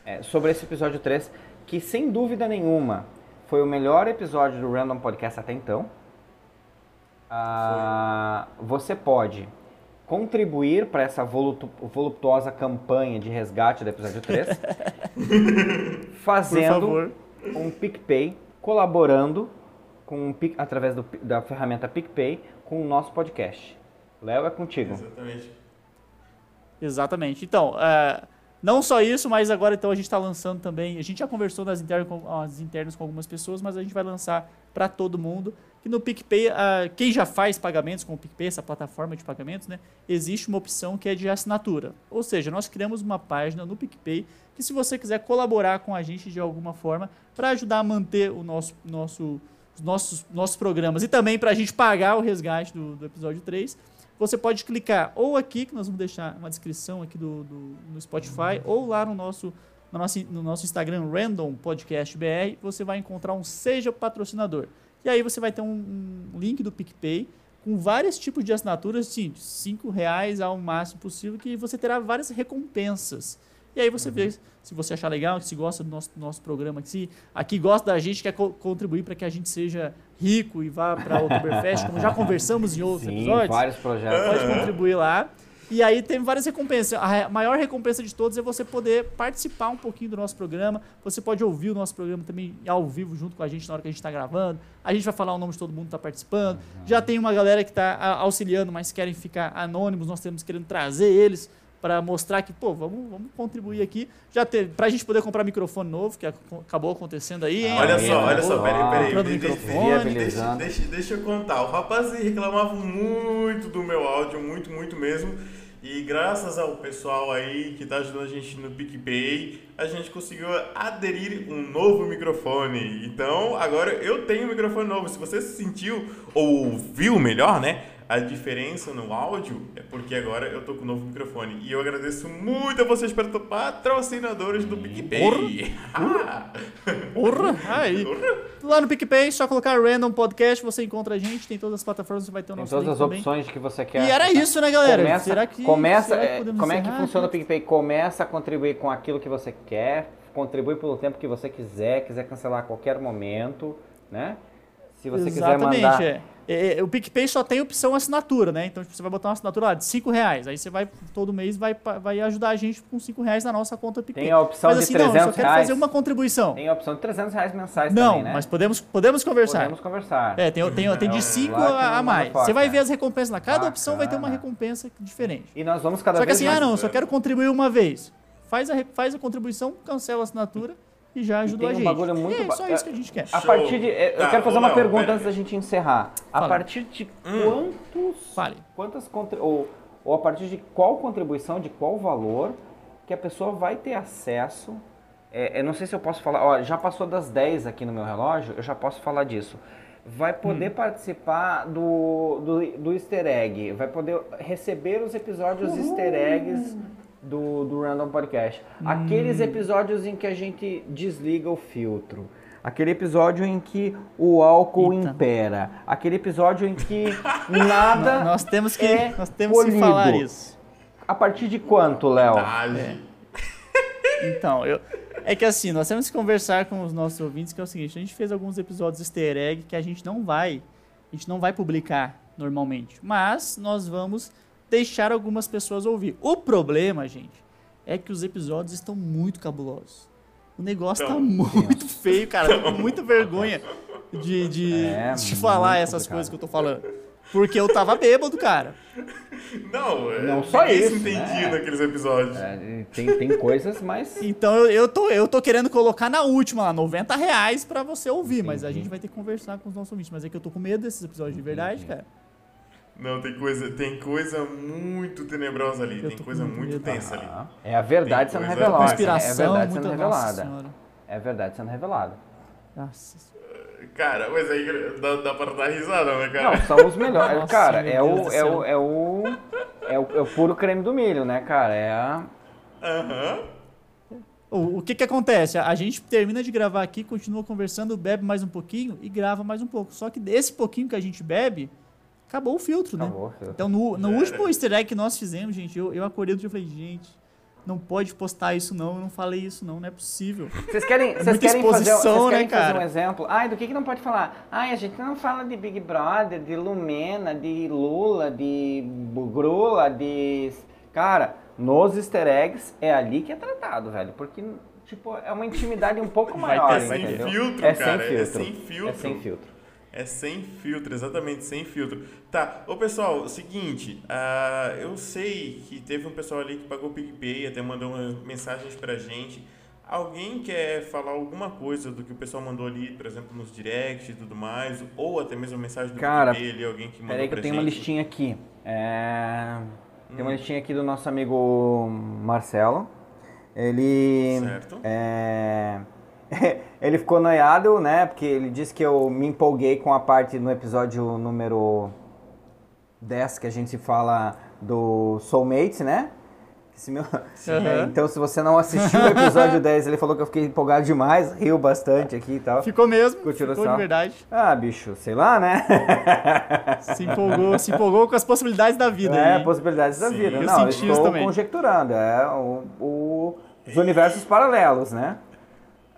é, sobre esse episódio 3, que sem dúvida nenhuma foi o melhor episódio do Random Podcast até então, ah, você pode contribuir para essa volutu- voluptuosa campanha de resgate do episódio 3, Por fazendo um PicPay, colaborando com um Pic- através do- da ferramenta PicPay com o nosso podcast. Léo, é contigo. Exatamente. Exatamente. Então, é, não só isso, mas agora então a gente está lançando também. A gente já conversou nas internas com, as internas com algumas pessoas, mas a gente vai lançar para todo mundo. Que no PicPay, ah, quem já faz pagamentos com o PicPay, essa plataforma de pagamentos, né, existe uma opção que é de assinatura. Ou seja, nós criamos uma página no PicPay que se você quiser colaborar com a gente de alguma forma para ajudar a manter o nosso, nosso, os nossos, nossos programas e também para a gente pagar o resgate do, do episódio 3, você pode clicar ou aqui, que nós vamos deixar uma descrição aqui do, do- no Spotify, ou lá no nosso, no, nosso, no nosso Instagram, Random Podcast BR, você vai encontrar um Seja Patrocinador. E aí você vai ter um, um link do PicPay com vários tipos de assinaturas, sim, de 5 reais ao máximo possível, que você terá várias recompensas. E aí você vê se você achar legal, se gosta do nosso, do nosso programa, se aqui gosta da gente, quer co- contribuir para que a gente seja rico e vá para o Oktoberfest, como já conversamos em outros Sim, episódios vários projetos. pode contribuir lá. E aí tem várias recompensas. A maior recompensa de todos é você poder participar um pouquinho do nosso programa. Você pode ouvir o nosso programa também ao vivo junto com a gente na hora que a gente está gravando. A gente vai falar o nome de todo mundo que está participando. Já tem uma galera que está auxiliando, mas querem ficar anônimos. Nós temos querendo trazer eles para mostrar que, pô, vamos, vamos contribuir aqui. Já teve, pra gente poder comprar microfone novo, que acabou acontecendo aí, hein? Olha só, olha só, peraí, peraí. Comprando Deixa, microfone. deixa, deixa, deixa eu contar. O rapaz reclamava muito do meu áudio, muito, muito mesmo. E graças ao pessoal aí que está ajudando a gente no PicPay, a gente conseguiu aderir um novo microfone. Então, agora eu tenho um microfone novo. Se você se sentiu ou ouviu melhor, né? A diferença no áudio é porque agora eu tô com um novo microfone. E eu agradeço muito a vocês patrocinadores do PicPay. Porra! Porra! Aí. Lá no PicPay, só colocar Random Podcast, você encontra a gente, tem todas as plataformas, você vai ter o Tem nosso todas link as também. opções que você quer. E era isso, né, galera? Começa, será que, começa, será que é, como é que encerrar? funciona o PicPay? Começa a contribuir com aquilo que você quer, contribui pelo tempo que você quiser, quiser cancelar a qualquer momento, né? Se você Exatamente, quiser mandar... é. É, é, O PicPay só tem opção assinatura, né? Então tipo, você vai botar uma assinatura lá de 5 reais. Aí você vai, todo mês, vai, vai ajudar a gente com 5 reais na nossa conta PicPay. Tem a opção mas de assim, não, eu só 300 quero reais. fazer uma contribuição. Tem a opção de 300 reais mensais não, também, né? mas podemos, podemos conversar. Podemos conversar. É, tem, tem, tem É, de 5 lá que a, a mais. manda Você vai foto, ver as recompensas lá. Cada opção vai ter uma Bacana. recompensa diferente. E nós vamos cada Só que vez assim, mais... ah não, só quero contribuir uma vez. Faz a, faz a contribuição, cancela a assinatura e já ajudou tem a um gente. bagulho muito E é ba- só isso que a gente quer. A partir de... Eu Tá, quero fazer uma Léo, pergunta pera. antes da gente encerrar. A Fala. partir de Hum. quantos... Fale. Quantas ou, ou a partir de qual contribuição, de qual valor que a pessoa vai ter acesso? É, eu não sei se eu posso falar, ó, já passou das 10 aqui no meu relógio, eu já posso falar disso. Vai poder participar do, do, do easter egg, vai poder receber os episódios easter eggs do, do Random Podcast. Aqueles episódios em que a gente desliga o filtro. Aquele episódio em que o álcool Eita. impera. Aquele episódio em que nada Nós temos que, é nós temos que falar isso. A partir de quanto, Léo? Age. Então, eu, é que assim, nós temos que conversar com os nossos ouvintes, que é o seguinte, a gente fez alguns episódios easter egg que a gente não vai, a gente não vai publicar normalmente, mas nós vamos deixar algumas pessoas ouvir. O problema, gente, é que os episódios estão muito cabulosos. O negócio tá Então. muito feio, cara, tô com muita vergonha de, de, É, de falar essas complicado. coisas que eu tô falando. Porque eu tava bêbado, cara. Não, é, Não só isso, se entendia né? naqueles episódios. É, tem, tem coisas, mas. Então eu, eu, tô, eu tô querendo colocar na última lá, 90 reais pra você ouvir, mas a gente vai ter que conversar com os nossos ouvintes. Mas é que eu tô com medo desses episódios de verdade, cara. Não, tem coisa, tem coisa muito tenebrosa ali. Tem coisa muito medo. tensa ali. Ah, É a verdade sendo revelada. É Conspiração, verdade muita sendo revelada. É verdade sendo revelada. Nossa senhora. Cara, mas aí dá, dá pra dar risada, né, cara? Não, são os melhores. Nossa, cara, é o, é, o, é, o, é o. É o puro creme do milho, né, cara? É a. Aham. O, o que que acontece? A, a gente termina de gravar aqui, continua conversando, bebe mais um pouquinho e grava mais um pouco. Só que desse pouquinho que a gente bebe, acabou o filtro, né? Acabou. Então, no, no último easter egg que nós fizemos, gente, eu, eu acordei do dia e falei, gente, não pode postar isso não, eu não falei isso não, não é possível. Vocês querem, vocês muita querem, fazer, vocês né, querem fazer cara? um exemplo? Ai, do que, que não pode falar? Ai, a gente não fala de Big Brother, de Lumena, de Lula, de Grula, de. Cara, nos easter eggs é ali que é tratado, velho. Porque, tipo, é uma intimidade um pouco Vai maior, ter sem entendeu? filtro, é cara, sem é filtro. sem filtro. É sem filtro. É sem filtro, exatamente, sem filtro. Tá, ô pessoal, seguinte, ah, eu sei que teve um pessoal ali que pagou o PicPay, até mandou mensagens pra gente. Alguém quer falar alguma coisa do que o pessoal mandou ali, por exemplo, nos directs e tudo mais, ou até mesmo mensagem do Cara, PicPay ali, alguém que mandou Peraí que eu tenho uma listinha aqui. É... Tem Hum. uma listinha aqui do nosso amigo Marcelo. Ele. Certo. É... ele ficou noiado, né? Porque ele disse que eu me empolguei com a parte no episódio número 10 que a gente fala do Soulmates, né? Meu- É, Aham. então, se você não assistiu o episódio 10, ele falou que eu fiquei empolgado demais, riu bastante aqui e tal. Ficou mesmo, Curtiu ficou de verdade. Ah, bicho, sei lá, né? Se empolgou, se empolgou com as possibilidades da vida. É, hein? possibilidades da Sim, vida. eu Não, eu estou também. conjecturando. É o, o- os universos paralelos, né?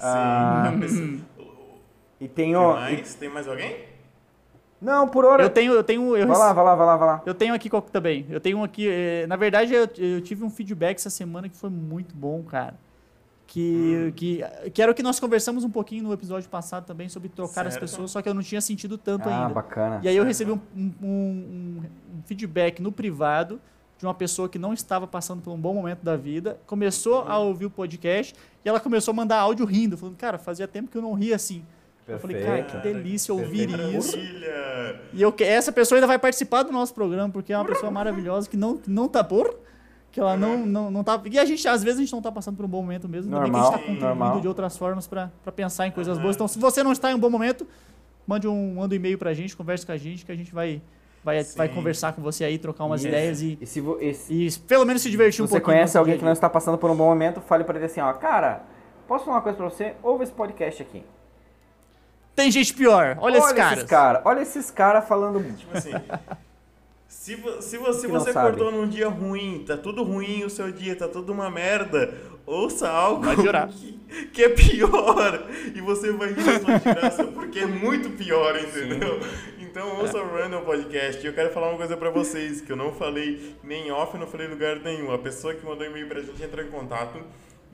Sim, Ah, pessoa- E tem Tem o. mais? Tem mais alguém? Não, por hora. Eu tenho, eu tenho, eu Vai lá, vai lá, vai lá, vai lá. Eu tenho aqui também. Eu tenho um aqui. eh, na verdade, eu, eu tive um feedback essa semana que foi muito bom, cara. Que, que, que era o que nós conversamos um pouquinho no episódio passado também sobre trocar as Certo. pessoas, só que eu não tinha sentido tanto Ah, ainda. bacana. E aí eu recebi um, um- um- um feedback no privado de uma pessoa que não estava passando por um bom momento da vida, começou a ouvir o podcast e ela começou a mandar áudio rindo, falando, cara, fazia tempo que eu não ria assim. Eu falei, cara, que Perfeito. delícia ouvir Perfeito. isso. Maravilha! E eu, que- essa pessoa ainda vai participar do nosso programa, porque é uma pessoa maravilhosa que não, não tá por. Que ela não, não, não tá. E a gente, às vezes, a gente não tá passando por um bom momento mesmo. Ainda bem que a gente tá Normal, contribuindo normal. de outras formas pra pra pensar em coisas Aham. boas. Então, se você não está em um bom momento, mande um, manda um e-mail pra gente, converse com a gente, que a gente vai, vai, vai Sim. conversar com você aí, trocar umas Isso. ideias e, E se, vo- e se e pelo menos se divertir se um você pouquinho. conhece alguém que não está passando por um bom momento, fale para ele assim, ó, cara, posso falar uma coisa pra você? Ouve esse podcast aqui. Tem gente pior. Olha, esses caras. esses caras. Olha esses caras falando... Tipo assim. Se, vo- se você, você sabe. acordou num dia ruim, tá tudo ruim o seu dia, tá tudo uma merda, ouça algo. Que, que é pior. E você vai rir da sua desgraça, porque é muito pior, entendeu? Então ouça o Random Podcast. E eu quero falar uma coisa pra vocês, que eu não falei nem off, não falei lugar nenhum. A pessoa que mandou e-mail pra gente entrou em contato.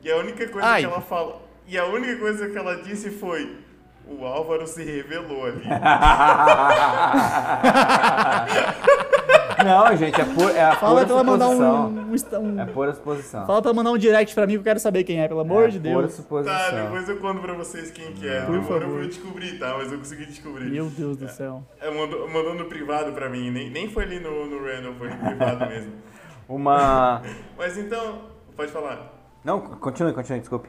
E a única coisa Ai. que ela fala. E a única coisa que ela disse foi. O Álvaro se revelou ali. Não, gente, é, por, é a Fala pura pra ela mandar suposição. um. um, um- É pura suposição. Fala pra ela mandar um direct pra mim que eu quero saber quem é, pelo amor é de pura Deus. suposição. Tá, depois eu conto pra vocês quem que é. Por Demorou favor. pra eu descobrir, tá? Mas eu consegui descobrir. Meu Deus do céu. É, mandou, mandou no privado pra mim, nem, nem foi ali no, no random, foi no privado mesmo. Uma... Mas então, pode falar. Não, continue, continue, desculpe.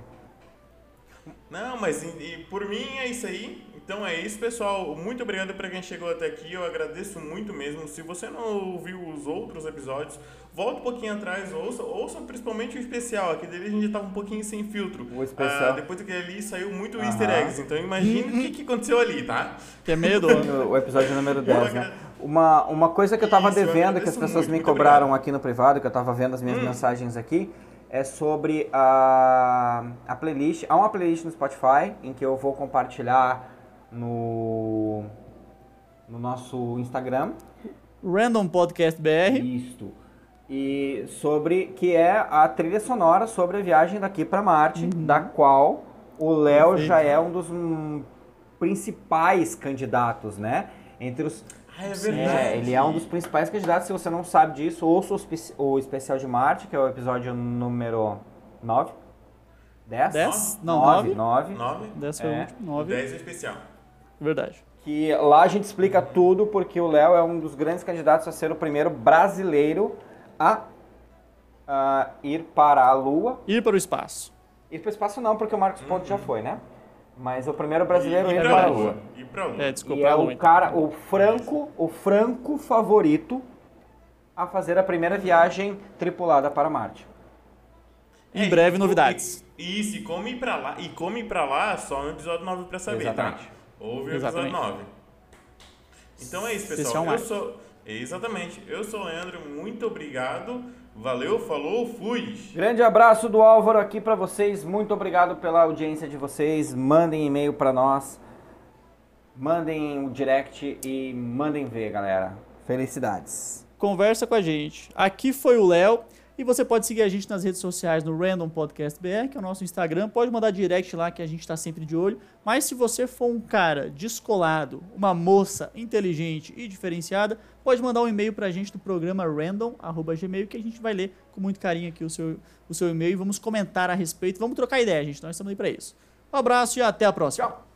Não, mas e, e por mim é isso aí. Então é isso, pessoal. Muito obrigado pra quem chegou até aqui. Eu agradeço muito mesmo. Se você não ouviu os outros episódios, volta um pouquinho atrás, ouça, ouça principalmente o especial. Aquele dele a gente tava um pouquinho sem filtro. O especial. Ah, depois daquele ali saiu muito Aham. easter eggs. Então imagine o que, que aconteceu ali, tá? Que é medo. O episódio número 10, né? Uma, uma coisa que eu tava Isso, eu devendo, que as pessoas muito, me cobraram aqui no privado, que eu tava vendo as minhas Hum. mensagens aqui, é sobre a, a playlist. Há uma playlist no Spotify em que eu vou compartilhar no, no nosso Instagram. Random Podcast BR. Isto. E sobre que é a trilha sonora sobre a viagem daqui para Marte, da qual o Léo já é um dos hum, principais candidatos, né? Entre os Ah, é é, verdade. ele é um dos principais candidatos. Se você não sabe disso, ouça o, o especial de Marte, que é o episódio número 9. 10? 10? Não, 9. 9. 9. 9, 10 foi É. o último. 9. 10 é especial. Verdade. Que lá a gente explica tudo, porque o Léo é um dos grandes candidatos a ser o primeiro brasileiro a, a ir para a Lua. Ir para o espaço. Ir para o espaço não, porque o Marcos Ponte já foi, né? Mas o primeiro brasileiro e, e para pra. Lua. E pra Lua. É, desculpa. E é o cara, o franco, o franco favorito a fazer a primeira viagem tripulada para Marte. Em É, breve, novidades. e- Isso, e como ir pra lá, e como ir pra lá só no episódio 9 pra saber, Exatamente. tá? Ouve o episódio 9. Então é isso, é pessoal. Eu sou. Exatamente. Eu sou o Leandro, muito obrigado. Valeu, falou, fui! Grande abraço do Álvaro aqui para vocês. Muito obrigado pela audiência de vocês. Mandem e-mail para nós. Mandem o direct e mandem ver, galera. Felicidades. Conversa com a gente. Aqui foi o Léo. E você pode seguir a gente nas redes sociais no Random Podcast BR, que é o nosso Instagram. Pode mandar direct lá que a gente está sempre de olho. Mas se você for um cara descolado, uma moça inteligente e diferenciada, pode mandar um e-mail pra gente do programa random@gmail que a gente vai ler com muito carinho aqui o seu, o seu e-mail e vamos comentar a respeito. Vamos trocar ideia, gente. Nós estamos aí para isso. Um abraço e até a próxima. Tchau.